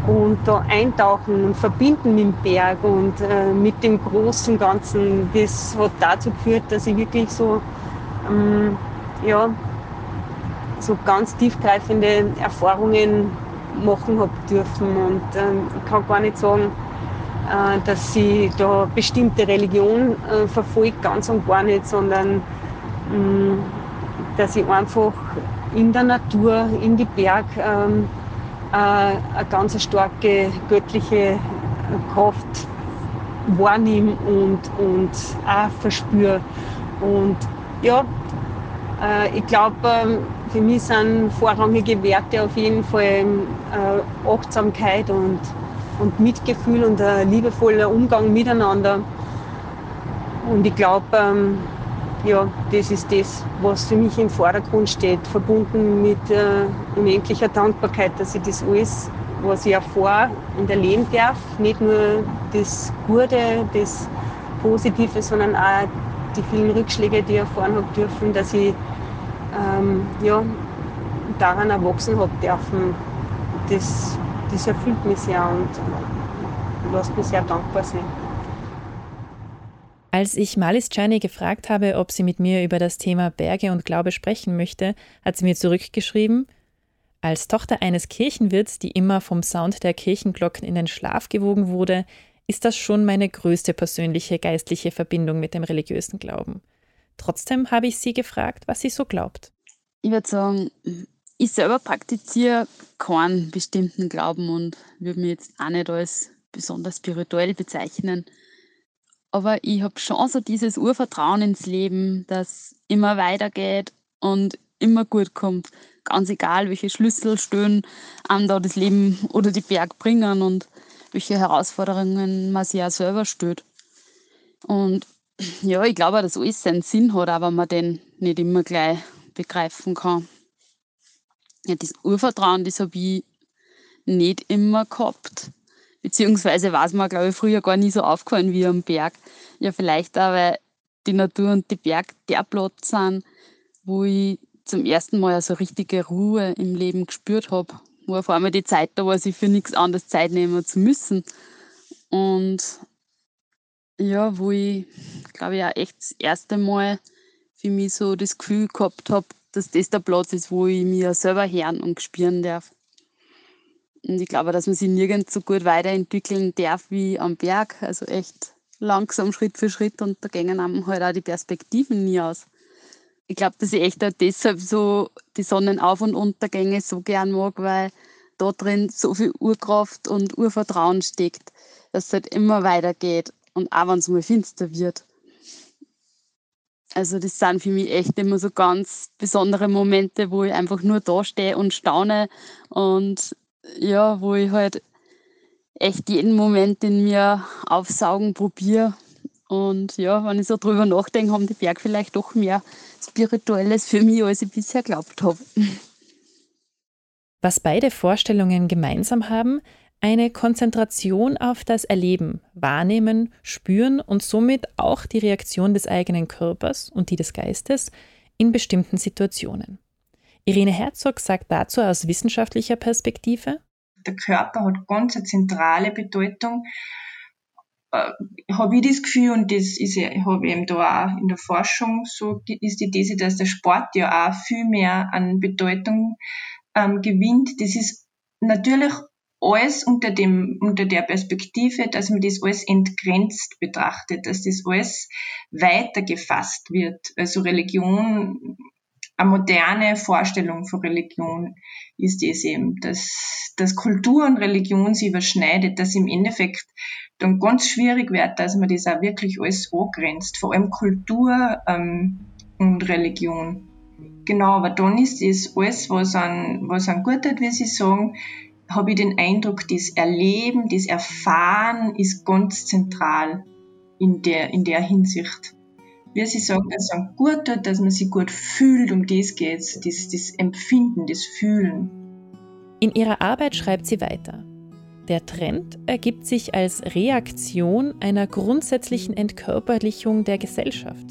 und da eintauchen und verbinden mit dem Berg und äh, mit dem großen Ganzen, das hat dazu geführt, dass ich wirklich so, ähm, ja, so ganz tiefgreifende Erfahrungen machen habe dürfen. Und ähm, ich kann gar nicht sagen, äh, dass sie da bestimmte Religion äh, verfolgt, ganz und gar nicht, sondern mh, mm, dass ich einfach in der Natur, in die Berg ähm, äh, eine ganz starke göttliche Kraft wahrnehme und, und auch verspüre. Und ja, äh, ich glaube, ähm, für mich sind vorrangige Werte auf jeden Fall äh, Achtsamkeit und, und Mitgefühl und ein liebevoller Umgang miteinander. Und ich glaube, ähm, ja, das ist das, was für mich im Vordergrund steht, verbunden mit äh, unendlicher Dankbarkeit, dass ich das alles, was ich erfahre und erleben darf, nicht nur das Gute, das Positive, sondern auch die vielen Rückschläge, die ich erfahren habe dürfen, dass ich ähm, ja, daran erwachsen habe dürfen. Das, das erfüllt mich sehr und lässt mich sehr dankbar sein. Als ich Malis Czerny gefragt habe, ob sie mit mir über das Thema Berge und Glaube sprechen möchte, hat sie mir zurückgeschrieben, als Tochter eines Kirchenwirts, die immer vom Sound der Kirchenglocken in den Schlaf gewogen wurde, ist das schon meine größte persönliche geistliche Verbindung mit dem religiösen Glauben. Trotzdem habe ich sie gefragt, was sie so glaubt. Ich würde sagen, ich selber praktiziere keinen bestimmten Glauben und würde mich jetzt auch nicht als besonders spirituell bezeichnen. Aber ich habe schon so dieses Urvertrauen ins Leben, das immer weitergeht und immer gut kommt. Ganz egal, welche Schlüsselstellen einem da das Leben oder die Berg bringen und welche Herausforderungen man sich auch selber stellt. Und ja, ich glaube, dass alles seinen Sinn hat, aber man den nicht immer gleich begreifen kann. Ja, das Urvertrauen, das habe ich nicht immer gehabt. Beziehungsweise war es mir, glaube ich, früher gar nie so aufgefallen wie am Berg. Ja, vielleicht auch, weil die Natur und die Berg der Platz sind, wo ich zum ersten Mal so richtige Ruhe im Leben gespürt habe. Wo auf einmal die Zeit da war, sich für nichts anderes Zeit nehmen zu müssen. Und ja, wo ich, glaube ich, auch echt das erste Mal für mich so das Gefühl gehabt habe, dass das der Platz ist, wo ich mir selber hören und spüren darf. Und ich glaube, dass man sich nirgends so gut weiterentwickeln darf wie am Berg. Also echt langsam, Schritt für Schritt und da gehen einem halt auch die Perspektiven nie aus. Ich glaube, dass ich echt auch deshalb so die Sonnenauf- und Untergänge so gern mag, weil da drin so viel Urkraft und Urvertrauen steckt, dass es halt immer weitergeht und auch wenn es mal finster wird. Also das sind für mich echt immer so ganz besondere Momente, wo ich einfach nur da stehe und staune und ja, wo ich halt echt jeden Moment in mir aufsaugen probiere. Und ja, wenn ich so drüber nachdenke, haben die Berge vielleicht doch mehr Spirituelles für mich, als ich bisher glaubt habe. Was beide Vorstellungen gemeinsam haben, eine Konzentration auf das Erleben, Wahrnehmen, Spüren und somit auch die Reaktion des eigenen Körpers und die des Geistes in bestimmten Situationen. Irene Herzog sagt dazu aus wissenschaftlicher Perspektive, der Körper hat ganz eine zentrale Bedeutung. Äh, habe ich das Gefühl, und das ist habe ich eben da auch in der Forschung so, ist die These, dass der Sport ja auch viel mehr an Bedeutung ähm, gewinnt. Das ist natürlich alles unter dem, unter der Perspektive, dass man das alles entgrenzt betrachtet, dass das alles weiter gefasst wird. Also Religion eine moderne Vorstellung von Religion ist es eben, dass, dass Kultur und Religion sich überschneidet, dass im Endeffekt dann ganz schwierig wird, dass man das auch wirklich alles angrenzt, vor allem Kultur ähm, und Religion. Genau, aber dann ist das alles, was an, was an gut wie Sie sagen, habe ich den Eindruck, das Erleben, das Erfahren ist ganz zentral in der, in der Hinsicht wie Sie sagen, dass es gut tut, dass man sich gut fühlt, um das geht es, das, das Empfinden, das Fühlen. In ihrer Arbeit schreibt sie weiter. Der Trend ergibt sich als Reaktion einer grundsätzlichen Entkörperlichung der Gesellschaft.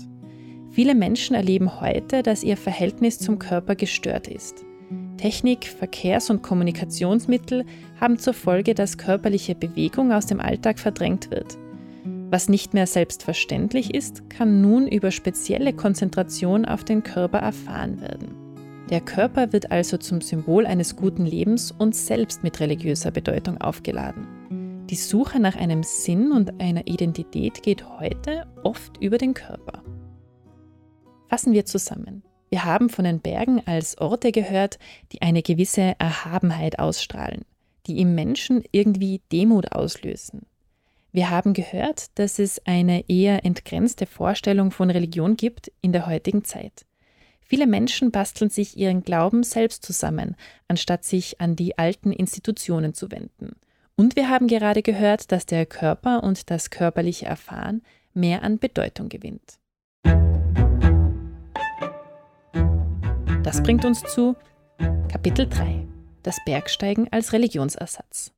Viele Menschen erleben heute, dass ihr Verhältnis zum Körper gestört ist. Technik, Verkehrs- und Kommunikationsmittel haben zur Folge, dass körperliche Bewegung aus dem Alltag verdrängt wird. Was nicht mehr selbstverständlich ist, kann nun über spezielle Konzentration auf den Körper erfahren werden. Der Körper wird also zum Symbol eines guten Lebens und selbst mit religiöser Bedeutung aufgeladen. Die Suche nach einem Sinn und einer Identität geht heute oft über den Körper. Fassen wir zusammen. Wir haben von den Bergen als Orte gehört, die eine gewisse Erhabenheit ausstrahlen, die im Menschen irgendwie Demut auslösen. Wir haben gehört, dass es eine eher entgrenzte Vorstellung von Religion gibt in der heutigen Zeit. Viele Menschen basteln sich ihren Glauben selbst zusammen, anstatt sich an die alten Institutionen zu wenden. Und wir haben gerade gehört, dass der Körper und das körperliche Erfahren mehr an Bedeutung gewinnt. Das bringt uns zu Kapitel 3. Das Bergsteigen als Religionsersatz.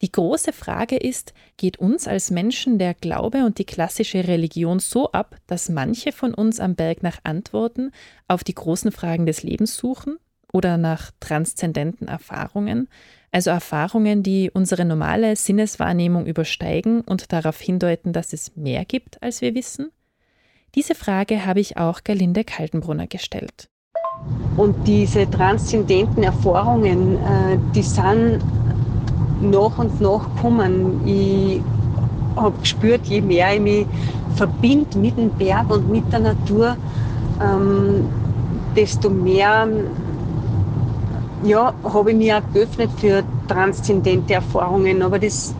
Die große Frage ist, geht uns als Menschen der Glaube und die klassische Religion so ab, dass manche von uns am Berg nach Antworten auf die großen Fragen des Lebens suchen oder nach transzendenten Erfahrungen, also Erfahrungen, die unsere normale Sinneswahrnehmung übersteigen und darauf hindeuten, dass es mehr gibt, als wir wissen? Diese Frage habe ich auch Galinde Kaltenbrunner gestellt. Und diese transzendenten Erfahrungen, äh, die sind nach und nach kommen. Ich habe gespürt, je mehr ich mich verbinde mit dem Berg und mit der Natur, ähm, desto mehr ja, habe ich mich auch geöffnet für transzendente Erfahrungen. Aber das,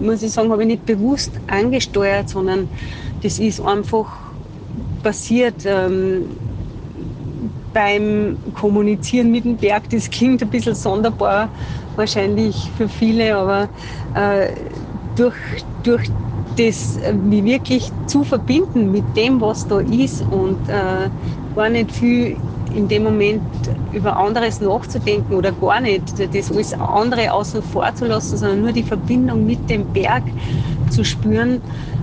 muss ich sagen, habe ich nicht bewusst angesteuert, sondern das ist einfach passiert ähm, beim Kommunizieren mit dem Berg. Das klingt ein bisschen sonderbar, wahrscheinlich für viele, aber äh, durch, durch das, äh, mich wirklich zu verbinden mit dem, was da ist und äh, gar nicht viel in dem Moment über anderes nachzudenken oder gar nicht, das alles andere außen vor zu lassen, sondern nur die Verbindung mit dem Berg zu spüren,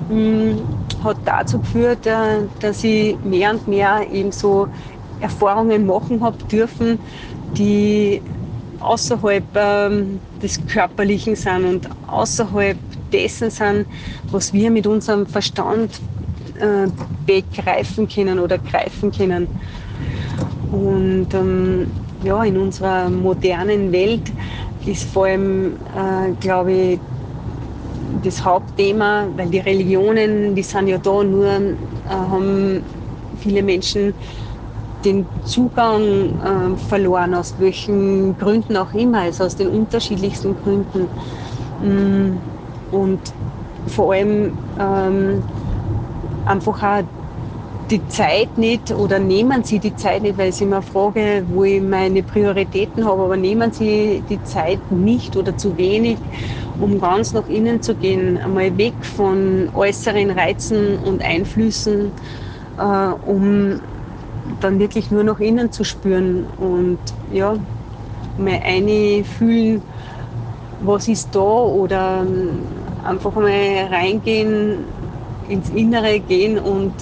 hm, hat dazu geführt, äh, dass ich mehr und mehr eben so Erfahrungen machen habe dürfen, die außerhalb ähm, des Körperlichen sind und außerhalb dessen sind, was wir mit unserem Verstand äh, begreifen können oder greifen können. Und ähm, ja, in unserer modernen Welt ist vor allem, äh, glaube ich, das Hauptthema, weil die Religionen, die sind ja da, nur äh, haben viele Menschen den Zugang äh, verloren, aus welchen Gründen auch immer, also aus den unterschiedlichsten Gründen. Mm, und vor allem ähm, einfach auch die Zeit nicht oder nehmen Sie die Zeit nicht, weil ich immer frage, wo ich meine Prioritäten habe, aber nehmen Sie die Zeit nicht oder zu wenig, um ganz nach innen zu gehen, einmal weg von äußeren Reizen und Einflüssen, äh, um dann wirklich nur nach innen zu spüren und ja, mal einfühlen, was ist da oder einfach mal reingehen, ins Innere gehen und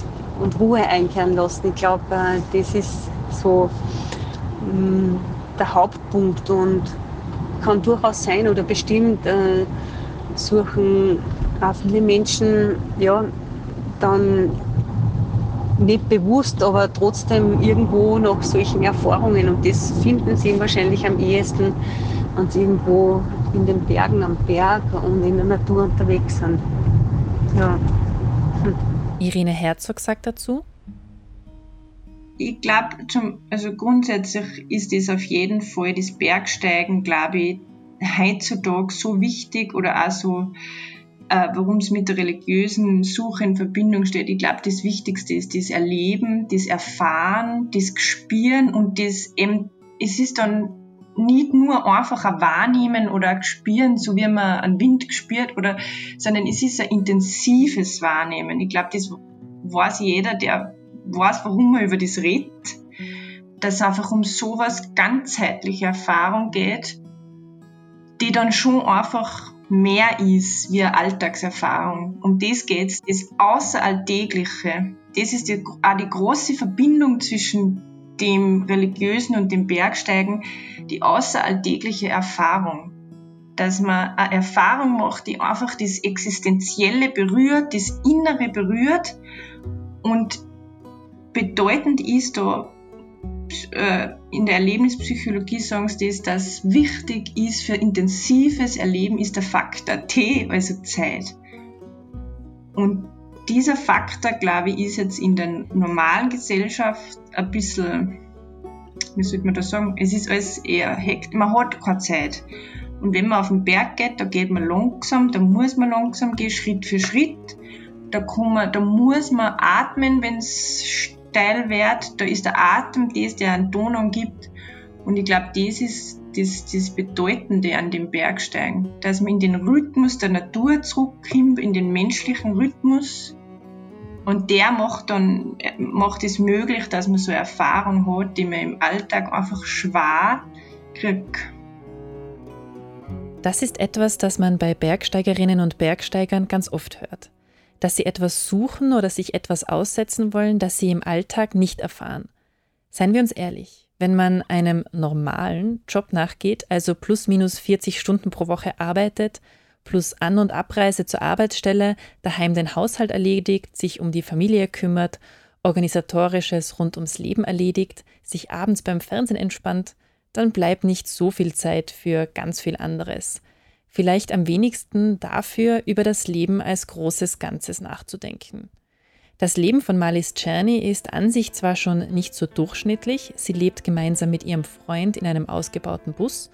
und Ruhe einkehren lassen. Ich glaube, äh, das ist so mm, der Hauptpunkt und kann durchaus sein oder bestimmt äh, suchen auch viele Menschen ja dann nicht bewusst, aber trotzdem irgendwo nach solchen Erfahrungen und das finden sie wahrscheinlich am ehesten, wenn sie irgendwo in den Bergen am Berg und in der Natur unterwegs sind. Ja. Hm. Irene Herzog sagt dazu. Ich glaube, also grundsätzlich ist es auf jeden Fall das Bergsteigen, glaube ich, heutzutage so wichtig oder auch so, äh, warum es mit der religiösen Suche in Verbindung steht. Ich glaube, das Wichtigste ist das Erleben, das Erfahren, das Spüren und das eben, es ist dann nicht nur einfach ein Wahrnehmen oder ein Spüren, so wie man einen Wind spürt, oder, sondern es ist ein intensives Wahrnehmen. Ich glaube, das weiß jeder, der weiß, warum man über das redet, dass es einfach um sowas ganzheitliche Erfahrung geht, die dann schon einfach mehr ist wie eine Alltagserfahrung. Um das geht's, das Außeralltägliche. Das ist die, auch die große Verbindung zwischen dem Religiösen und dem Bergsteigen die außeralltägliche Erfahrung. Dass man eine Erfahrung macht, die einfach das Existenzielle berührt, das Innere berührt und bedeutend ist da äh, in der Erlebnispsychologie sagen sie das, dass wichtig ist für intensives Erleben ist der Faktor T, also Zeit. Und dieser Faktor, glaube ich, ist jetzt in der normalen Gesellschaft ein bisschen, wie sollte man das sagen, es ist alles eher hekt, man hat keine Zeit. Und wenn man auf den Berg geht, da geht man langsam, da muss man langsam gehen, Schritt für Schritt. Da, kann man, da muss man atmen, wenn es steil wird. Da ist der Atem das, der einen Ton gibt. Und ich glaube, das ist das, das Bedeutende an dem Bergsteigen, dass man in den Rhythmus der Natur zurückkommt, in den menschlichen Rhythmus. Und der macht dann, macht es möglich, dass man so eine Erfahrung hat, die man im Alltag einfach schwer kriegt. Das ist etwas, das man bei Bergsteigerinnen und Bergsteigern ganz oft hört. Dass sie etwas suchen oder sich etwas aussetzen wollen, das sie im Alltag nicht erfahren. Seien wir uns ehrlich, wenn man einem normalen Job nachgeht, also plus minus 40 Stunden pro Woche arbeitet, plus An- und Abreise zur Arbeitsstelle, daheim den Haushalt erledigt, sich um die Familie kümmert, organisatorisches rund ums Leben erledigt, sich abends beim Fernsehen entspannt, dann bleibt nicht so viel Zeit für ganz viel anderes. Vielleicht am wenigsten dafür, über das Leben als großes Ganzes nachzudenken. Das Leben von Marlies Czerny ist an sich zwar schon nicht so durchschnittlich, sie lebt gemeinsam mit ihrem Freund in einem ausgebauten Bus,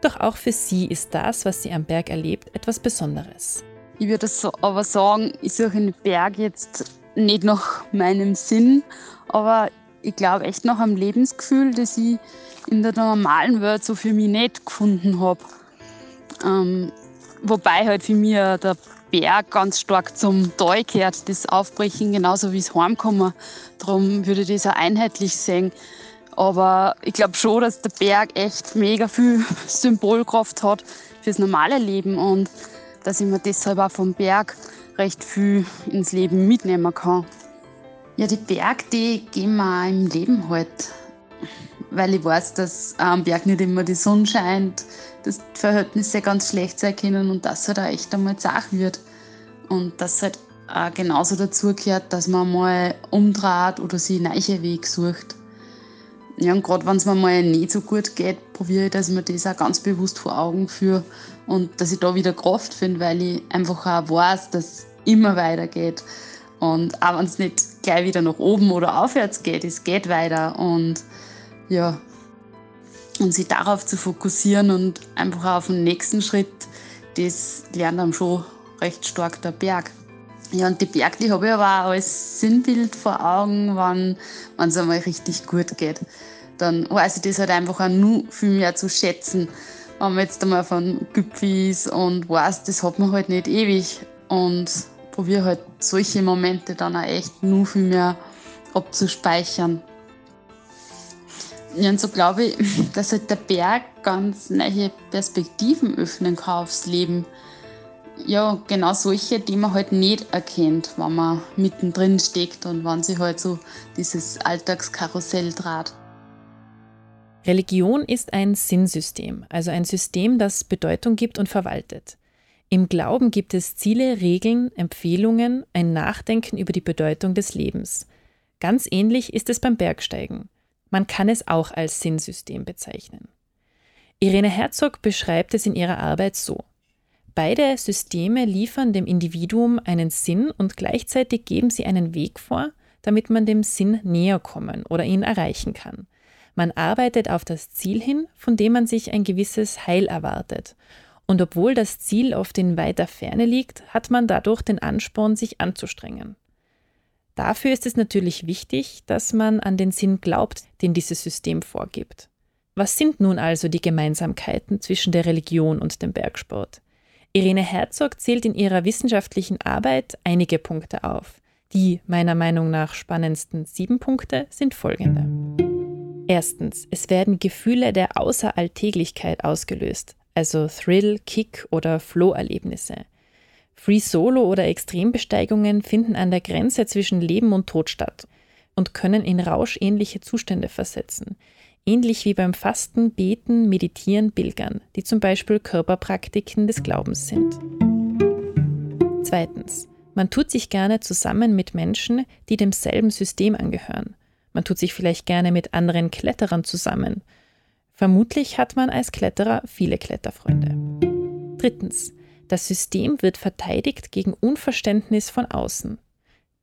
doch auch für sie ist das, was sie am Berg erlebt, etwas Besonderes. Ich würde aber sagen, ich suche den Berg jetzt nicht nach meinem Sinn, aber ich glaube echt nach einem Lebensgefühl, das ich in der normalen Welt so für mich nicht gefunden habe. Ähm, wobei halt für mich der Berg ganz stark zum Tal gehört, das Aufbrechen genauso wie es Heimkommen. Darum würde ich das auch einheitlich sehen. Aber ich glaube schon, dass der Berg echt mega viel Symbolkraft hat fürs normale Leben und dass ich mir deshalb auch vom Berg recht viel ins Leben mitnehmen kann. Ja, die Berg, die gehen mir auch im Leben halt weil ich weiß, dass am Berg nicht immer die Sonne scheint, dass die Verhältnisse ganz schlecht sein können und dass halt auch echt einmal zach wird. Und dass halt auch genauso dazu gehört, dass man mal umdreht oder sich neuen Weg sucht. Ja, und gerade wenn es mir mal nicht so gut geht, probiere ich, dass ich mir das auch ganz bewusst vor Augen führe und dass ich da wieder Kraft finde, weil ich einfach auch weiß, dass es immer weitergeht. Und auch wenn es nicht gleich wieder nach oben oder aufwärts geht, es geht weiter. Und ja, und sich darauf zu fokussieren und einfach auf den nächsten Schritt, das lernt einem schon recht stark der Berg. Ja, und die Berg, die habe ich aber auch als Sinnbild vor Augen, wenn es einmal richtig gut geht. Dann weiß ich das halt einfach auch nur viel mehr zu schätzen, wenn man jetzt einmal von Gipfel ist und weiß, das hat man halt nicht ewig. Und probiere halt solche Momente dann auch echt nur viel mehr abzuspeichern. Ja, und so glaube ich, dass halt der Berg ganz neue Perspektiven öffnen kann aufs Leben. Ja, genau solche, die man halt nicht erkennt, wenn man mittendrin steckt und wenn sich halt so dieses Alltagskarussell dreht. Religion ist ein Sinnsystem, also ein System, das Bedeutung gibt und verwaltet. Im Glauben gibt es Ziele, Regeln, Empfehlungen, ein Nachdenken über die Bedeutung des Lebens. Ganz ähnlich ist es beim Bergsteigen. Man kann es auch als Sinnsystem bezeichnen. Irene Herzog beschreibt es in ihrer Arbeit so. Beide Systeme liefern dem Individuum einen Sinn und gleichzeitig geben sie einen Weg vor, damit man dem Sinn näher kommen oder ihn erreichen kann. Man arbeitet auf das Ziel hin, von dem man sich ein gewisses Heil erwartet. Und obwohl das Ziel oft in weiter Ferne liegt, hat man dadurch den Ansporn, sich anzustrengen. Dafür ist es natürlich wichtig, dass man an den Sinn glaubt, den dieses System vorgibt. Was sind nun also die Gemeinsamkeiten zwischen der Religion und dem Bergsport? Irene Herzog zählt in ihrer wissenschaftlichen Arbeit einige Punkte auf. Die meiner Meinung nach spannendsten sieben Punkte sind folgende. Erstens, es werden Gefühle der Außeralltäglichkeit ausgelöst, also Thrill, Kick oder Flow-Erlebnisse. Free Solo oder Extrembesteigungen finden an der Grenze zwischen Leben und Tod statt und können in rauschähnliche Zustände versetzen, ähnlich wie beim Fasten, Beten, Meditieren, Pilgern, die zum Beispiel Körperpraktiken des Glaubens sind. Zweitens. Man tut sich gerne zusammen mit Menschen, die demselben System angehören. Man tut sich vielleicht gerne mit anderen Kletterern zusammen. Vermutlich hat man als Kletterer viele Kletterfreunde. Drittens. Das System wird verteidigt gegen Unverständnis von außen.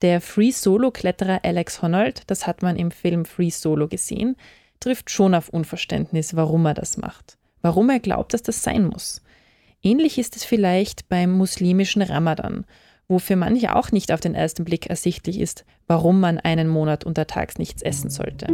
Der Free-Solo-Kletterer Alex Honnold, das hat man im Film Free Solo gesehen, trifft schon auf Unverständnis, warum er das macht. Warum er glaubt, dass das sein muss. Ähnlich ist es vielleicht beim muslimischen Ramadan, wo für manche auch nicht auf den ersten Blick ersichtlich ist, warum man einen Monat untertags nichts essen sollte.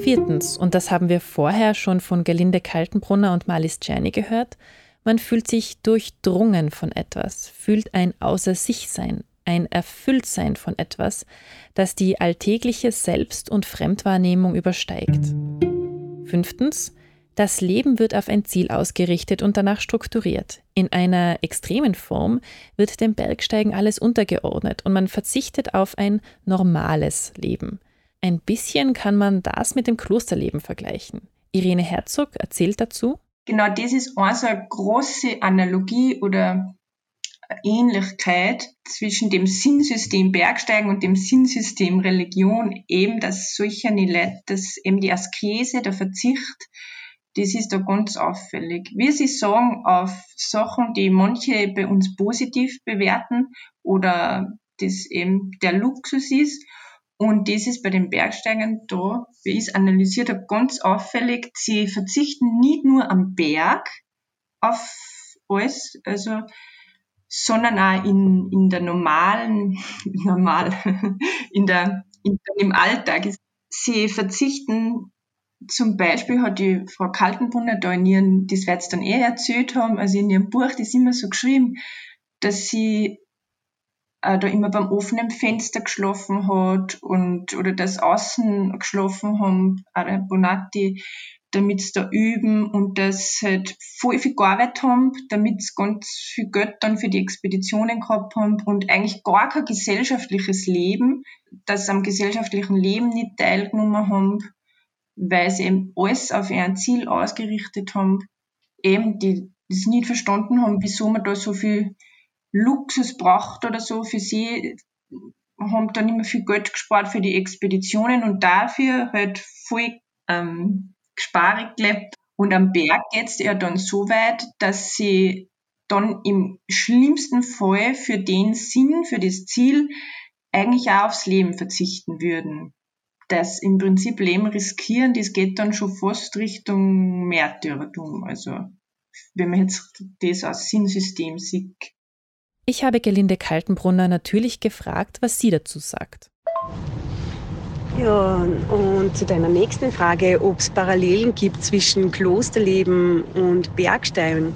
Viertens, und das haben wir vorher schon von Gelinde Kaltenbrunner und Malis Czerny gehört, man fühlt sich durchdrungen von etwas, fühlt ein Außer sich sein, ein Erfülltsein von etwas, das die alltägliche Selbst- und Fremdwahrnehmung übersteigt. Fünftens, das Leben wird auf ein Ziel ausgerichtet und danach strukturiert. In einer extremen Form wird dem Bergsteigen alles untergeordnet und man verzichtet auf ein normales Leben. Ein bisschen kann man das mit dem Klosterleben vergleichen. Irene Herzog erzählt dazu. Genau, das ist also eine große Analogie oder Ähnlichkeit zwischen dem Sinnsystem Bergsteigen und dem Sinnsystem Religion, eben dass solche Leute, dass eben die Askese, der Verzicht, das ist da ganz auffällig. Wie Sie sagen, auf Sachen, die manche bei uns positiv bewerten oder das eben der Luxus ist. Und das ist bei den Bergsteigern da, wie ich es analysiert habe, ganz auffällig. Sie verzichten nicht nur am Berg auf alles, also, sondern auch in, in der normalen, normal, in der, in, im Alltag. Sie verzichten zum Beispiel hat die Frau Kaltenbrunner da in ihren, das wird dann eh erzählt haben, also in ihrem Buch, das ist immer so geschrieben, dass sie äh, da immer beim offenen Fenster geschlafen hat und oder das außen geschlafen haben, Bonatti, damit sie da üben und das halt voll viel gearbeitet haben, damit sie ganz viel Geld dann für die Expeditionen gehabt haben und eigentlich gar kein gesellschaftliches Leben, sie am gesellschaftlichen Leben nicht teilgenommen haben weil sie eben alles auf ihr Ziel ausgerichtet haben, eben die das nicht verstanden haben, wieso man da so viel Luxus braucht oder so für sie, haben dann immer viel Geld gespart für die Expeditionen und dafür halt voll ähm, gesparig gelebt. Und am Berg geht's ja dann so weit, dass sie dann im schlimmsten Fall für den Sinn, für das Ziel eigentlich auch aufs Leben verzichten würden das im Prinzip Leben riskieren, das geht dann schon fast Richtung Märtyrertum. Also wenn man jetzt das als Sinnsystem sieht. Ich habe Gelinde Kaltenbrunner natürlich gefragt, was sie dazu sagt. Ja, und zu deiner nächsten Frage, ob es Parallelen gibt zwischen Klosterleben und Bergsteigen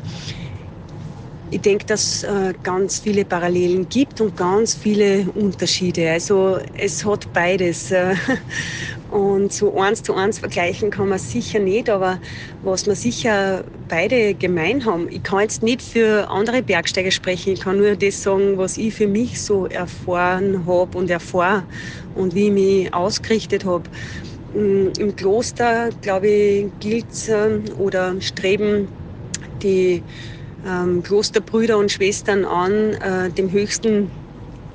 ich denke, dass äh, ganz viele Parallelen gibt und ganz viele Unterschiede. Also es hat beides. Äh, und so eins zu eins vergleichen kann man sicher nicht, aber was wir sicher beide gemein haben, ich kann jetzt nicht für andere Bergsteiger sprechen, ich kann nur das sagen, was ich für mich so erfahren habe und erfahre und wie ich mich ausgerichtet habe. Mm, Im Kloster, glaube ich, gilt äh, oder streben die ähm, Klosterbrüder und Schwestern an, äh, dem Höchsten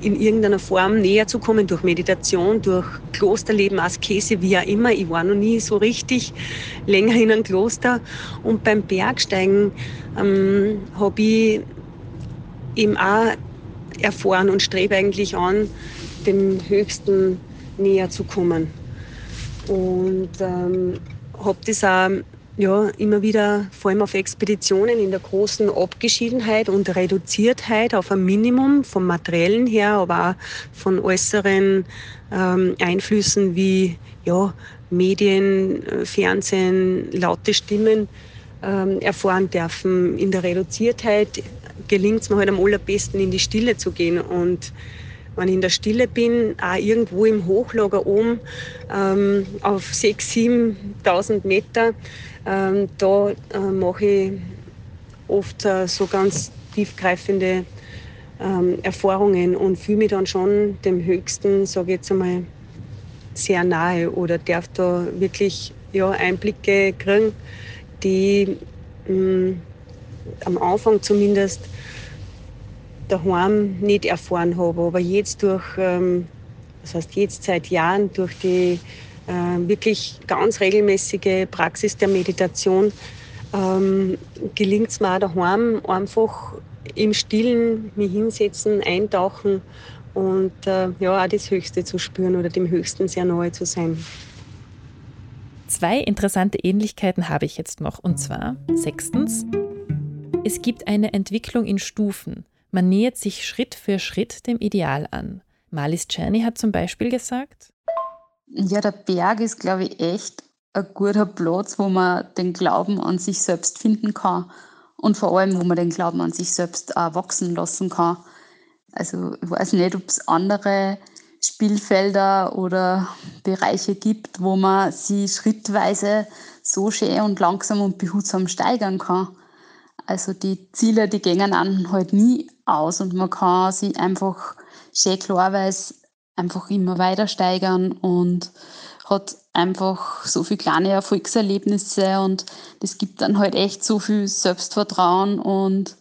in irgendeiner Form näher zu kommen, durch Meditation, durch Klosterleben, Askese, wie auch immer. Ich war noch nie so richtig länger in einem Kloster. Und beim Bergsteigen ähm, habe ich eben auch erfahren und strebe eigentlich an, dem Höchsten näher zu kommen. Und ähm, habe das auch ja, immer wieder, vor allem auf Expeditionen, in der großen Abgeschiedenheit und Reduziertheit auf ein Minimum vom Materiellen her, aber auch von äußeren ähm, Einflüssen wie ja, Medien, äh, Fernsehen, laute Stimmen ähm, erfahren dürfen. In der Reduziertheit gelingt es mir halt am allerbesten, in die Stille zu gehen und wenn ich in der Stille bin, auch irgendwo im Hochlager oben ähm, auf 6.000, 7.000 Meter, ähm, da äh, mache ich oft äh, so ganz tiefgreifende ähm, Erfahrungen und fühle mich dann schon dem Höchsten, sage ich jetzt einmal, sehr nahe oder darf da wirklich ja, Einblicke kriegen, die mh, mm, am Anfang zumindest daheim nicht erfahren habe, aber jetzt durch ähm, Das heißt, jetzt seit Jahren durch die äh, wirklich ganz regelmäßige Praxis der Meditation ähm, gelingt es mir auch daheim einfach im Stillen mich hinsetzen, eintauchen und äh, ja, auch das Höchste zu spüren oder dem Höchsten sehr nahe zu sein. Zwei interessante Ähnlichkeiten habe ich jetzt noch. Und zwar, sechstens, es gibt eine Entwicklung in Stufen. Man nähert sich Schritt für Schritt dem Ideal an. Marlies Czerny hat zum Beispiel gesagt, ja, der Berg ist, glaube ich, echt ein guter Platz, wo man den Glauben an sich selbst finden kann und vor allem, wo man den Glauben an sich selbst auch wachsen lassen kann. Also ich weiß nicht, ob es andere Spielfelder oder Bereiche gibt, wo man sie schrittweise so schön und langsam und behutsam steigern kann. Also die Ziele, die gehen an halt nie aus und man kann sie einfach schön klarweise einfach immer weiter steigern und hat einfach so viele kleine Erfolgserlebnisse und das gibt dann halt echt so viel Selbstvertrauen und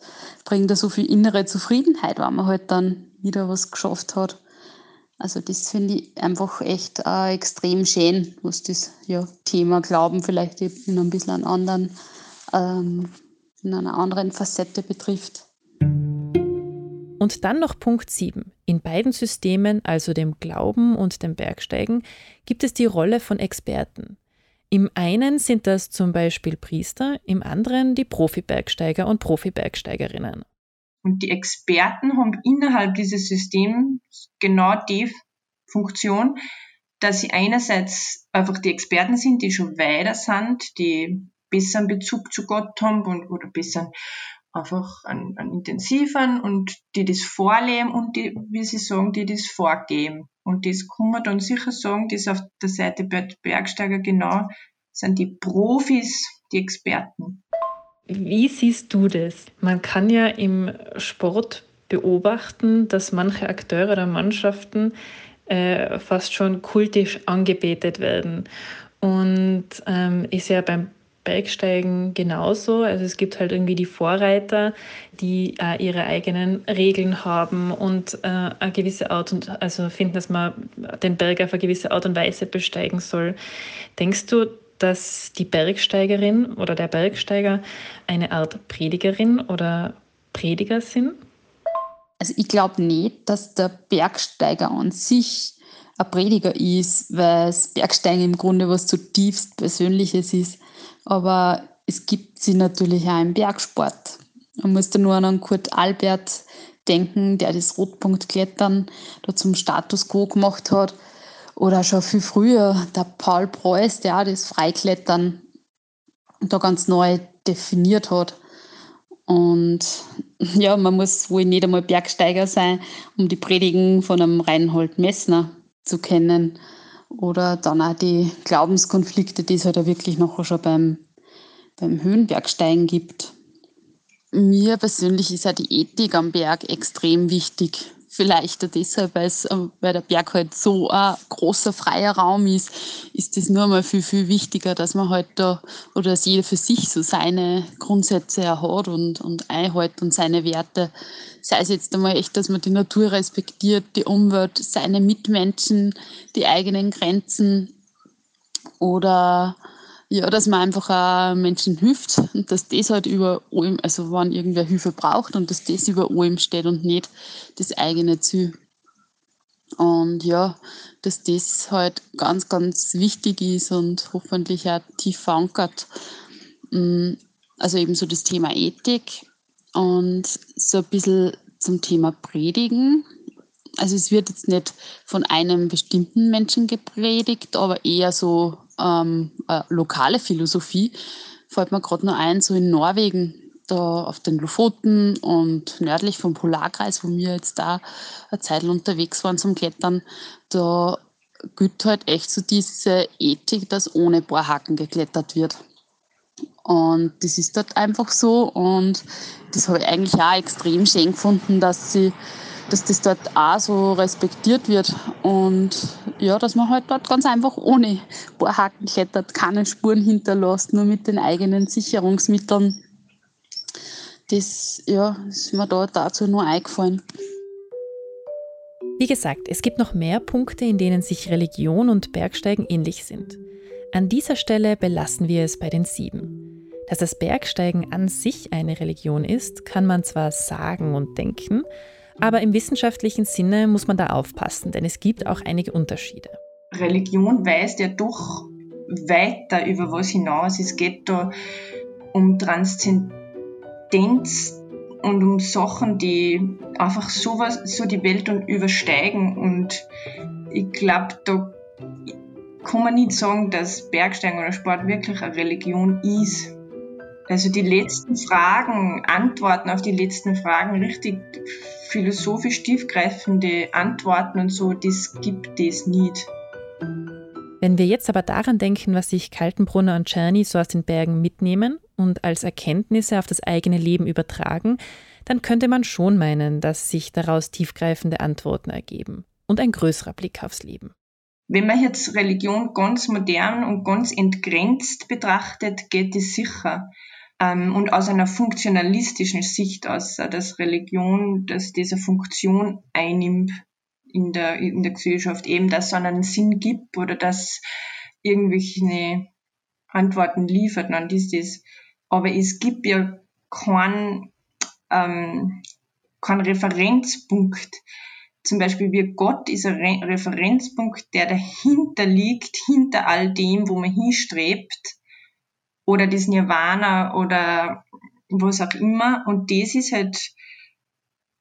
bringt da so viel innere Zufriedenheit, wenn man halt dann wieder was geschafft hat. Also das finde ich einfach echt äh, extrem schön, was das ja, Thema Glauben vielleicht in ein bisschen einen anderen, ähm, in einer anderen Facette betrifft. Und dann noch Punkt 7. In beiden Systemen, also dem Glauben und dem Bergsteigen, gibt es die Rolle von Experten. Im einen sind das zum Beispiel Priester, im anderen die Profi-Bergsteiger und Profi-Bergsteigerinnen. Und die Experten haben innerhalb dieses Systems genau die Funktion, dass sie einerseits einfach die Experten sind, die schon weiter sind, die besseren Bezug zu Gott haben und, oder besseren einfach an, an intensiveren und die das vorleben und die, wie sie sagen, die das vorgeben. Und das kann man dann sicher sagen, das auf der Seite Bergsteiger genau sind die Profis, die Experten. Wie siehst du das? Man kann ja im Sport beobachten, dass manche Akteure oder Mannschaften äh, fast schon kultisch angebetet werden. Und ähm, ist ja beim Bergsteigen genauso. Also es gibt halt irgendwie die Vorreiter, die äh, ihre eigenen Regeln haben und äh, eine gewisse Art und also finden, dass man den Berg auf eine gewisse Art und Weise besteigen soll. Denkst du, dass die Bergsteigerin oder der Bergsteiger eine Art Predigerin oder Prediger sind? Also ich glaube nicht, dass der Bergsteiger an sich ein Prediger ist, weil Bergsteigen im Grunde was zutiefst Persönliches ist. Aber es gibt sie natürlich auch im Bergsport. Man muss da nur an Kurt Albert denken, der das Rotpunktklettern da zum Status quo gemacht hat. Oder schon viel früher der Paul Preuß, der auch das Freiklettern da ganz neu definiert hat. Und ja, man muss wohl nicht einmal Bergsteiger sein, um die Predigen von einem Reinhold Messner zu kennen. Oder dann auch die Glaubenskonflikte, die es halt auch wirklich noch schon beim, beim Höhenbergsteigen gibt. Mir persönlich ist auch die Ethik am Berg extrem wichtig. Vielleicht deshalb, weil, es, äh, weil der Berg halt so ein großer freier Raum ist, ist das nur mal viel, viel wichtiger, dass man halt da oder dass jeder für sich so seine Grundsätze hat und, und einhält und seine Werte. Sei es jetzt einmal echt, dass man die Natur respektiert, die Umwelt, seine Mitmenschen, die eigenen Grenzen oder ja, dass man einfach auch Menschen hilft und dass das halt über allem, also wenn irgendwer Hilfe braucht und dass das über allem steht und nicht das eigene Ziel. Und ja, dass das halt ganz, ganz wichtig ist und hoffentlich auch tief verankert. Mm, also eben so das Thema Ethik und so ein bisschen zum Thema Predigen. Also es wird jetzt nicht von einem bestimmten Menschen gepredigt, aber eher so ähm, äh, lokale Philosophie. Fällt mir gerade nur ein, so in Norwegen, da auf den Lofoten und nördlich vom Polarkreis, wo wir jetzt da eine Zeit unterwegs waren zum Klettern, da gilt halt echt so diese Ethik, dass ohne Bohrhaken geklettert wird. Und das ist dort einfach so und das habe ich eigentlich auch extrem schön gefunden, dass sie dass das dort auch so respektiert wird und ja, dass man halt dort ganz einfach ohne Bohrhaken klettert, keine Spuren hinterlässt, nur mit den eigenen Sicherungsmitteln. Das ja, ist mir da dazu nur eingefallen. Wie gesagt, es gibt noch mehr Punkte, in denen sich Religion und Bergsteigen ähnlich sind. An dieser Stelle belassen wir es bei den sieben. Dass das Bergsteigen an sich eine Religion ist, kann man zwar sagen und denken, aber im wissenschaftlichen Sinne muss man da aufpassen, denn es gibt auch einige Unterschiede. Religion weist ja doch weiter über was hinaus. Es geht da um Transzendenz und um Sachen, die einfach sowas, so die Welt übersteigen. Und ich glaube, da kann man nicht sagen, dass Bergsteigen oder Sport wirklich eine Religion ist. Also die letzten Fragen, Antworten auf die letzten Fragen, richtig philosophisch tiefgreifende Antworten und so, das gibt es nicht. Wenn wir jetzt aber daran denken, was sich Kaltenbrunner und Czerny so aus den Bergen mitnehmen und als Erkenntnisse auf das eigene Leben übertragen, dann könnte man schon meinen, dass sich daraus tiefgreifende Antworten ergeben und ein größerer Blick aufs Leben. Wenn man jetzt Religion ganz modern und ganz entgrenzt betrachtet, geht es sicher. Ähm, und aus einer funktionalistischen Sicht aus, dass Religion, dass diese Funktion einnimmt, in der, in der Gesellschaft eben, dass es einen Sinn gibt oder dass irgendwelche Antworten liefert, dann ist das. Aber es gibt ja keinen ähm, kein Referenzpunkt. Zum Beispiel wie Gott ist ein Re Referenzpunkt, der dahinter liegt, hinter all dem, wo man hinstrebt. Oder das Nirvana oder was auch immer. Und das ist halt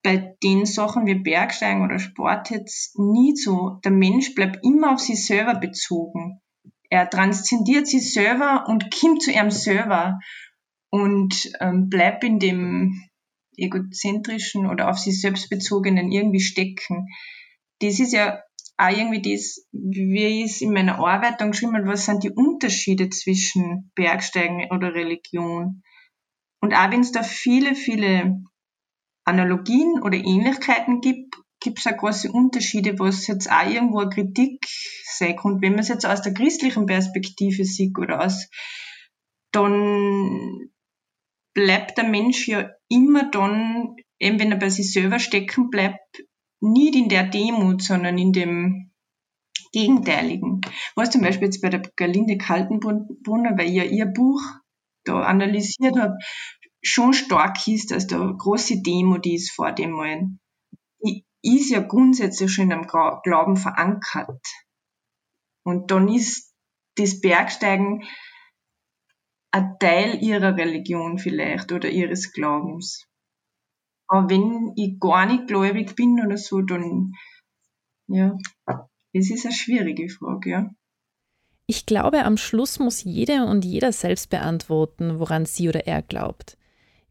bei den Sachen wie Bergsteigen oder Sport jetzt nie so. Der Mensch bleibt immer auf sich selber bezogen. Er transzendiert sich selber und kommt zu ihrem selber und ähm, bleibt in dem egozentrischen oder auf sich selbst bezogenen irgendwie stecken. Das ist ja auch irgendwie das, wie es in meiner Arbeit dann geschrieben habe, was sind die Unterschiede zwischen Bergsteigen oder Religion? Und auch wenn es da viele, viele Analogien oder Ähnlichkeiten gibt, gibt es auch große Unterschiede, was jetzt auch irgendwo eine Kritik sein kann. Wenn man es jetzt aus der christlichen Perspektive sieht oder aus, dann bleibt der Mensch ja immer dann, eben wenn er bei sich selber stecken bleibt, nicht in der Demut, sondern in dem Gegenteiligen. Was zum Beispiel jetzt bei der Galinde Kaltenbrunner, weil ich ja ihr Buch da analysiert habe, schon stark ist, dass da große die ist vor dem Malen, die ist ja grundsätzlich schon am Glauben verankert. Und dann ist das Bergsteigen ein Teil ihrer Religion vielleicht oder ihres Glaubens. Aber wenn ich gar nicht gläubig bin oder so, dann, ja, es ist eine schwierige Frage, ja. Ich glaube, am Schluss muss jede und jeder selbst beantworten, woran sie oder er glaubt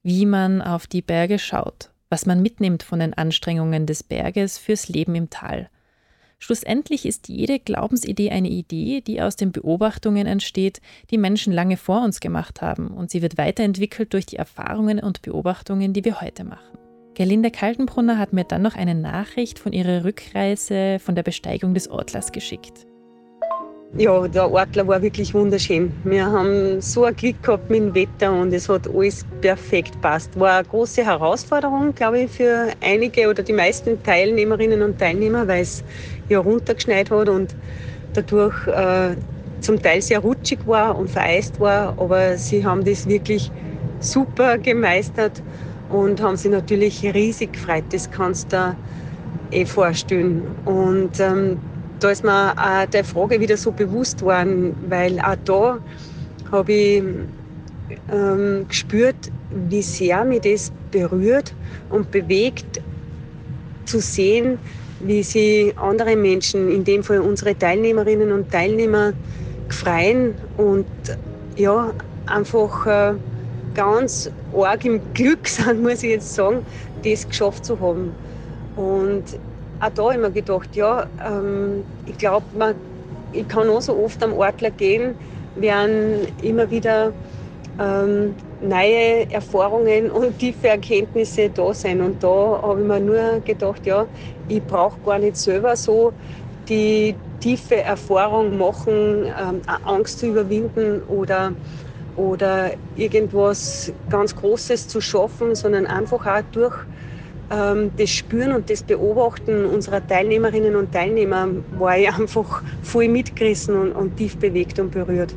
wie man auf die Berge schaut, was man mitnimmt von den Anstrengungen des Berges fürs Leben im Tal. Schlussendlich ist jede Glaubensidee eine Idee, die aus den Beobachtungen entsteht, die Menschen lange vor uns gemacht haben, und sie wird weiterentwickelt durch die Erfahrungen und Beobachtungen, die wir heute machen. Gerlinde Kaltenbrunner hat mir dann noch eine Nachricht von ihrer Rückreise von der Besteigung des Ortlers geschickt. Ja, der Ortler war wirklich wunderschön. Wir haben so ein Glück gehabt mit dem Wetter und es hat alles perfekt passt. War eine große Herausforderung, glaube ich, für einige oder die meisten Teilnehmerinnen und Teilnehmer, weil es ja runtergeschneit hat und dadurch äh, zum Teil sehr rutschig war und vereist war. Aber sie haben das wirklich super gemeistert und haben sich natürlich riesig gefreut. Das kannst du dir eh vorstellen. Und ähm, da ist mir auch der Frage wieder so bewusst worden, weil auch da habe ich ähm, gespürt, wie sehr mich das berührt und bewegt, zu sehen, wie sie andere Menschen, in dem Fall unsere Teilnehmerinnen und Teilnehmer, freien und ja, einfach äh, ganz arg im Glück sind, muss ich jetzt sagen, das geschafft zu haben. Und auch da immer gedacht, ja, ähm, ich glaube, ich kann auch so oft am Ortler gehen, werden immer wieder ähm, neue Erfahrungen und tiefe Erkenntnisse da sein. Und da habe ich mir nur gedacht, ja, ich brauche gar nicht selber so die tiefe Erfahrung machen, ähm, Angst zu überwinden oder, oder irgendwas ganz Großes zu schaffen, sondern einfach auch durch ähm, das Spüren und das Beobachten unserer Teilnehmerinnen und Teilnehmer war ich einfach voll mitgerissen und, und tief bewegt und berührt.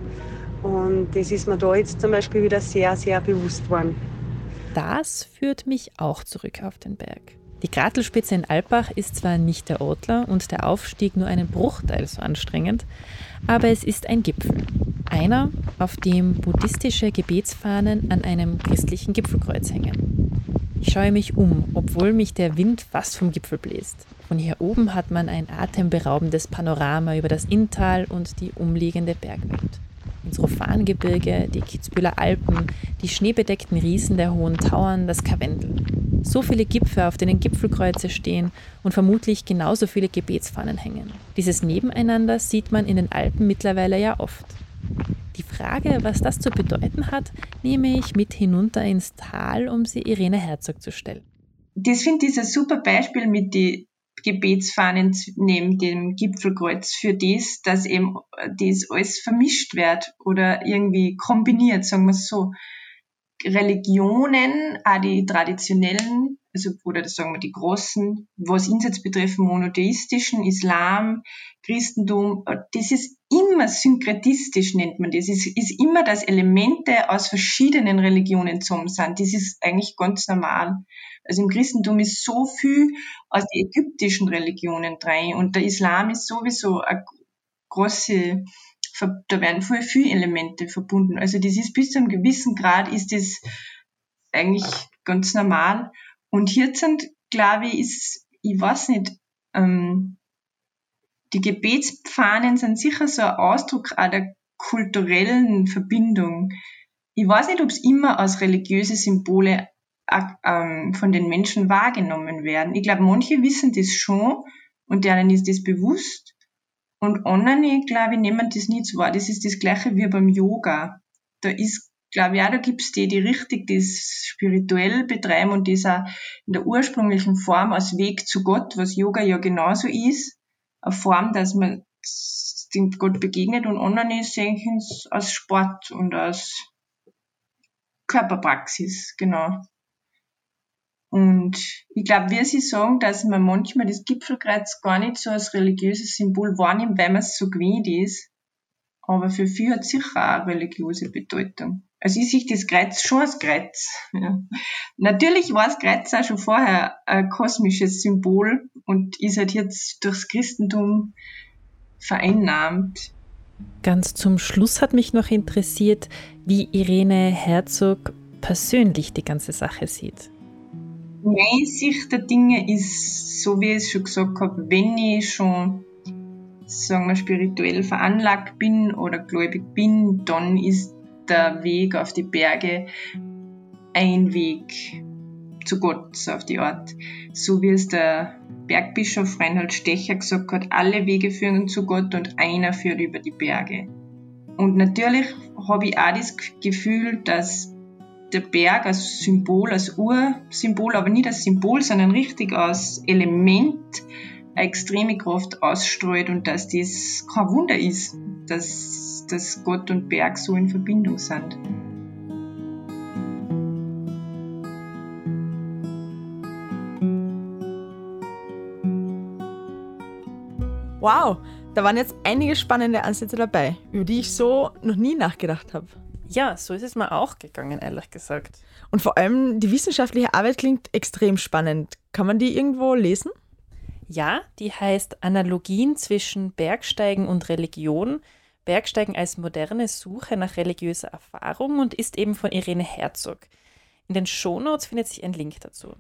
Und das ist mir da jetzt zum Beispiel wieder sehr, sehr bewusst worden. Das führt mich auch zurück auf den Berg. Die Gratelspitze in Alpbach ist zwar nicht der Ortler und der Aufstieg nur einen Bruchteil so anstrengend, aber es ist ein Gipfel. Einer, auf dem buddhistische Gebetsfahnen an einem christlichen Gipfelkreuz hängen. Ich schaue mich um, obwohl mich der Wind fast vom Gipfel bläst. Von hier oben hat man ein atemberaubendes Panorama über das Inntal und die umliegende Bergwelt ins Rofangebirge, die Kitzbüheler Alpen, die schneebedeckten Riesen der Hohen Tauern, das Karwendel. So viele Gipfel, auf denen Gipfelkreuze stehen und vermutlich genauso viele Gebetsfahnen hängen. Dieses Nebeneinander sieht man in den Alpen mittlerweile ja oft. Die Frage, was das zu bedeuten hat, nehme ich mit hinunter ins Tal, um sie Irene Herzog zu stellen. Das finde ich ein super Beispiel mit den Gebetsfahnen neben dem Gipfelkreuz für das, dass eben das alles vermischt wird oder irgendwie kombiniert, sagen wir es so. Religionen, auch die traditionellen, also, oder sagen wir die großen, was Insatz betreffen, monotheistischen, Islam, Christentum, das ist immer synkretistisch, nennt man das. Es ist immer, dass Elemente aus verschiedenen Religionen zusammen sind. Das ist eigentlich ganz normal. Also im Christentum ist so viel aus den ägyptischen Religionen drin und der Islam ist sowieso eine große, da werden voll viele Elemente verbunden. Also das ist bis zu einem gewissen Grad ist das eigentlich ganz normal. Und hier sind, glaube ich, ist, ich weiß nicht, ähm, die Gebetspfahnen sind sicher so ein Ausdruck auch der kulturellen Verbindung. Ich weiß nicht, ob es immer als religiöse Symbole von den Menschen wahrgenommen werden. Ich glaube, manche wissen das schon und denen ist das bewusst. Und andere, glaube ich, nehmen das nicht so wahr. Das ist das Gleiche wie beim Yoga. Da ist, glaube ich, auch, da gibt's die, die richtig das spirituell betreiben und das auch in der ursprünglichen Form als Weg zu Gott, was Yoga ja genauso ist. Eine Form, dass man dem Gott begegnet und andere sehen es als Sport und als Körperpraxis, genau. Und ich glaube, wie Sie sagen, dass man manchmal das Gipfelkreuz gar nicht so als religiöses Symbol wahrnimmt, weil man es so gewöhnt ist. Aber für viele hat es sicher auch eine religiöse Bedeutung. Also ich sehe das Kreuz schon als Kreuz. Ja. Natürlich war das Kreuz auch schon vorher ein kosmisches Symbol und ist halt jetzt durchs Christentum vereinnahmt. Ganz zum Schluss hat mich noch interessiert, wie Irene Herzog persönlich die ganze Sache sieht meine Sicht der Dinge ist, so wie ich es schon gesagt habe, wenn ich schon sagen wir, spirituell veranlagt bin oder gläubig bin, dann ist der Weg auf die Berge ein Weg zu Gott, so auf die Art. So wie es der Bergbischof Reinhold Stecher gesagt hat, alle Wege führen zu Gott und einer führt über die Berge. Und natürlich habe ich auch das Gefühl, dass der Berg als Symbol, als Ursymbol, aber nicht als Symbol, sondern richtig als Element eine extreme Kraft ausstrahlt und dass das kein Wunder ist, dass, dass Gott und Berg so in Verbindung sind. Wow, da waren jetzt einige spannende Ansätze dabei, über die ich so noch nie nachgedacht habe. Ja, so ist es mir auch gegangen, ehrlich gesagt. Und vor allem die wissenschaftliche Arbeit klingt extrem spannend. Kann man die irgendwo lesen? Ja, die heißt Analogien zwischen Bergsteigen und Religion. Bergsteigen als moderne Suche nach religiöser Erfahrung und ist eben von Irene Herzog. In den Shownotes findet sich ein Link dazu.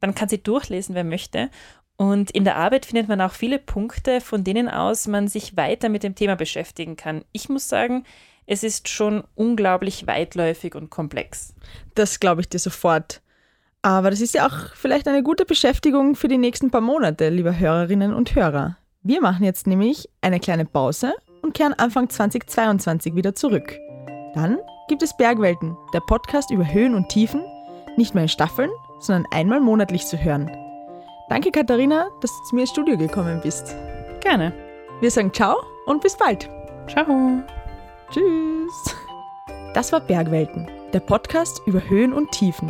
Man kann sie durchlesen, wer möchte. Und in der Arbeit findet man auch viele Punkte, von denen aus man sich weiter mit dem Thema beschäftigen kann. Ich muss sagen, es ist schon unglaublich weitläufig und komplex. Das glaube ich dir sofort. Aber das ist ja auch vielleicht eine gute Beschäftigung für die nächsten paar Monate, liebe Hörerinnen und Hörer. Wir machen jetzt nämlich eine kleine Pause und kehren Anfang 2022 wieder zurück. Dann gibt es Bergwelten, der Podcast über Höhen und Tiefen, nicht mehr in Staffeln, sondern einmal monatlich zu hören. Danke Katharina, dass du zu mir ins Studio gekommen bist. Gerne. Wir sagen ciao und bis bald. Ciao. Tschüss. Das war Bergwelten, der Podcast über Höhen und Tiefen.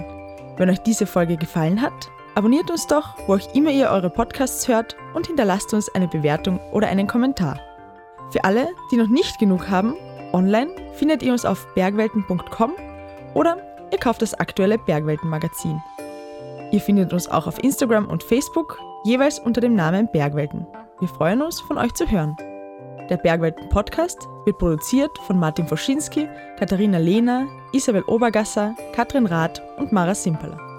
Wenn euch diese Folge gefallen hat, Abonniert uns doch, wo auch immer ihr eure Podcasts hört und hinterlasst uns eine Bewertung oder einen Kommentar. Für alle, die noch nicht genug haben, online findet ihr uns auf bergwelten.com oder ihr kauft das aktuelle Bergwelten-Magazin. Ihr findet uns auch auf Instagram und Facebook, jeweils unter dem Namen Bergwelten. Wir freuen uns, von euch zu hören. Der Bergwelten Podcast wird produziert von Martin Foschinski, Katharina Lehner, Isabel Obergasser, Katrin Rath und Mara Simperler.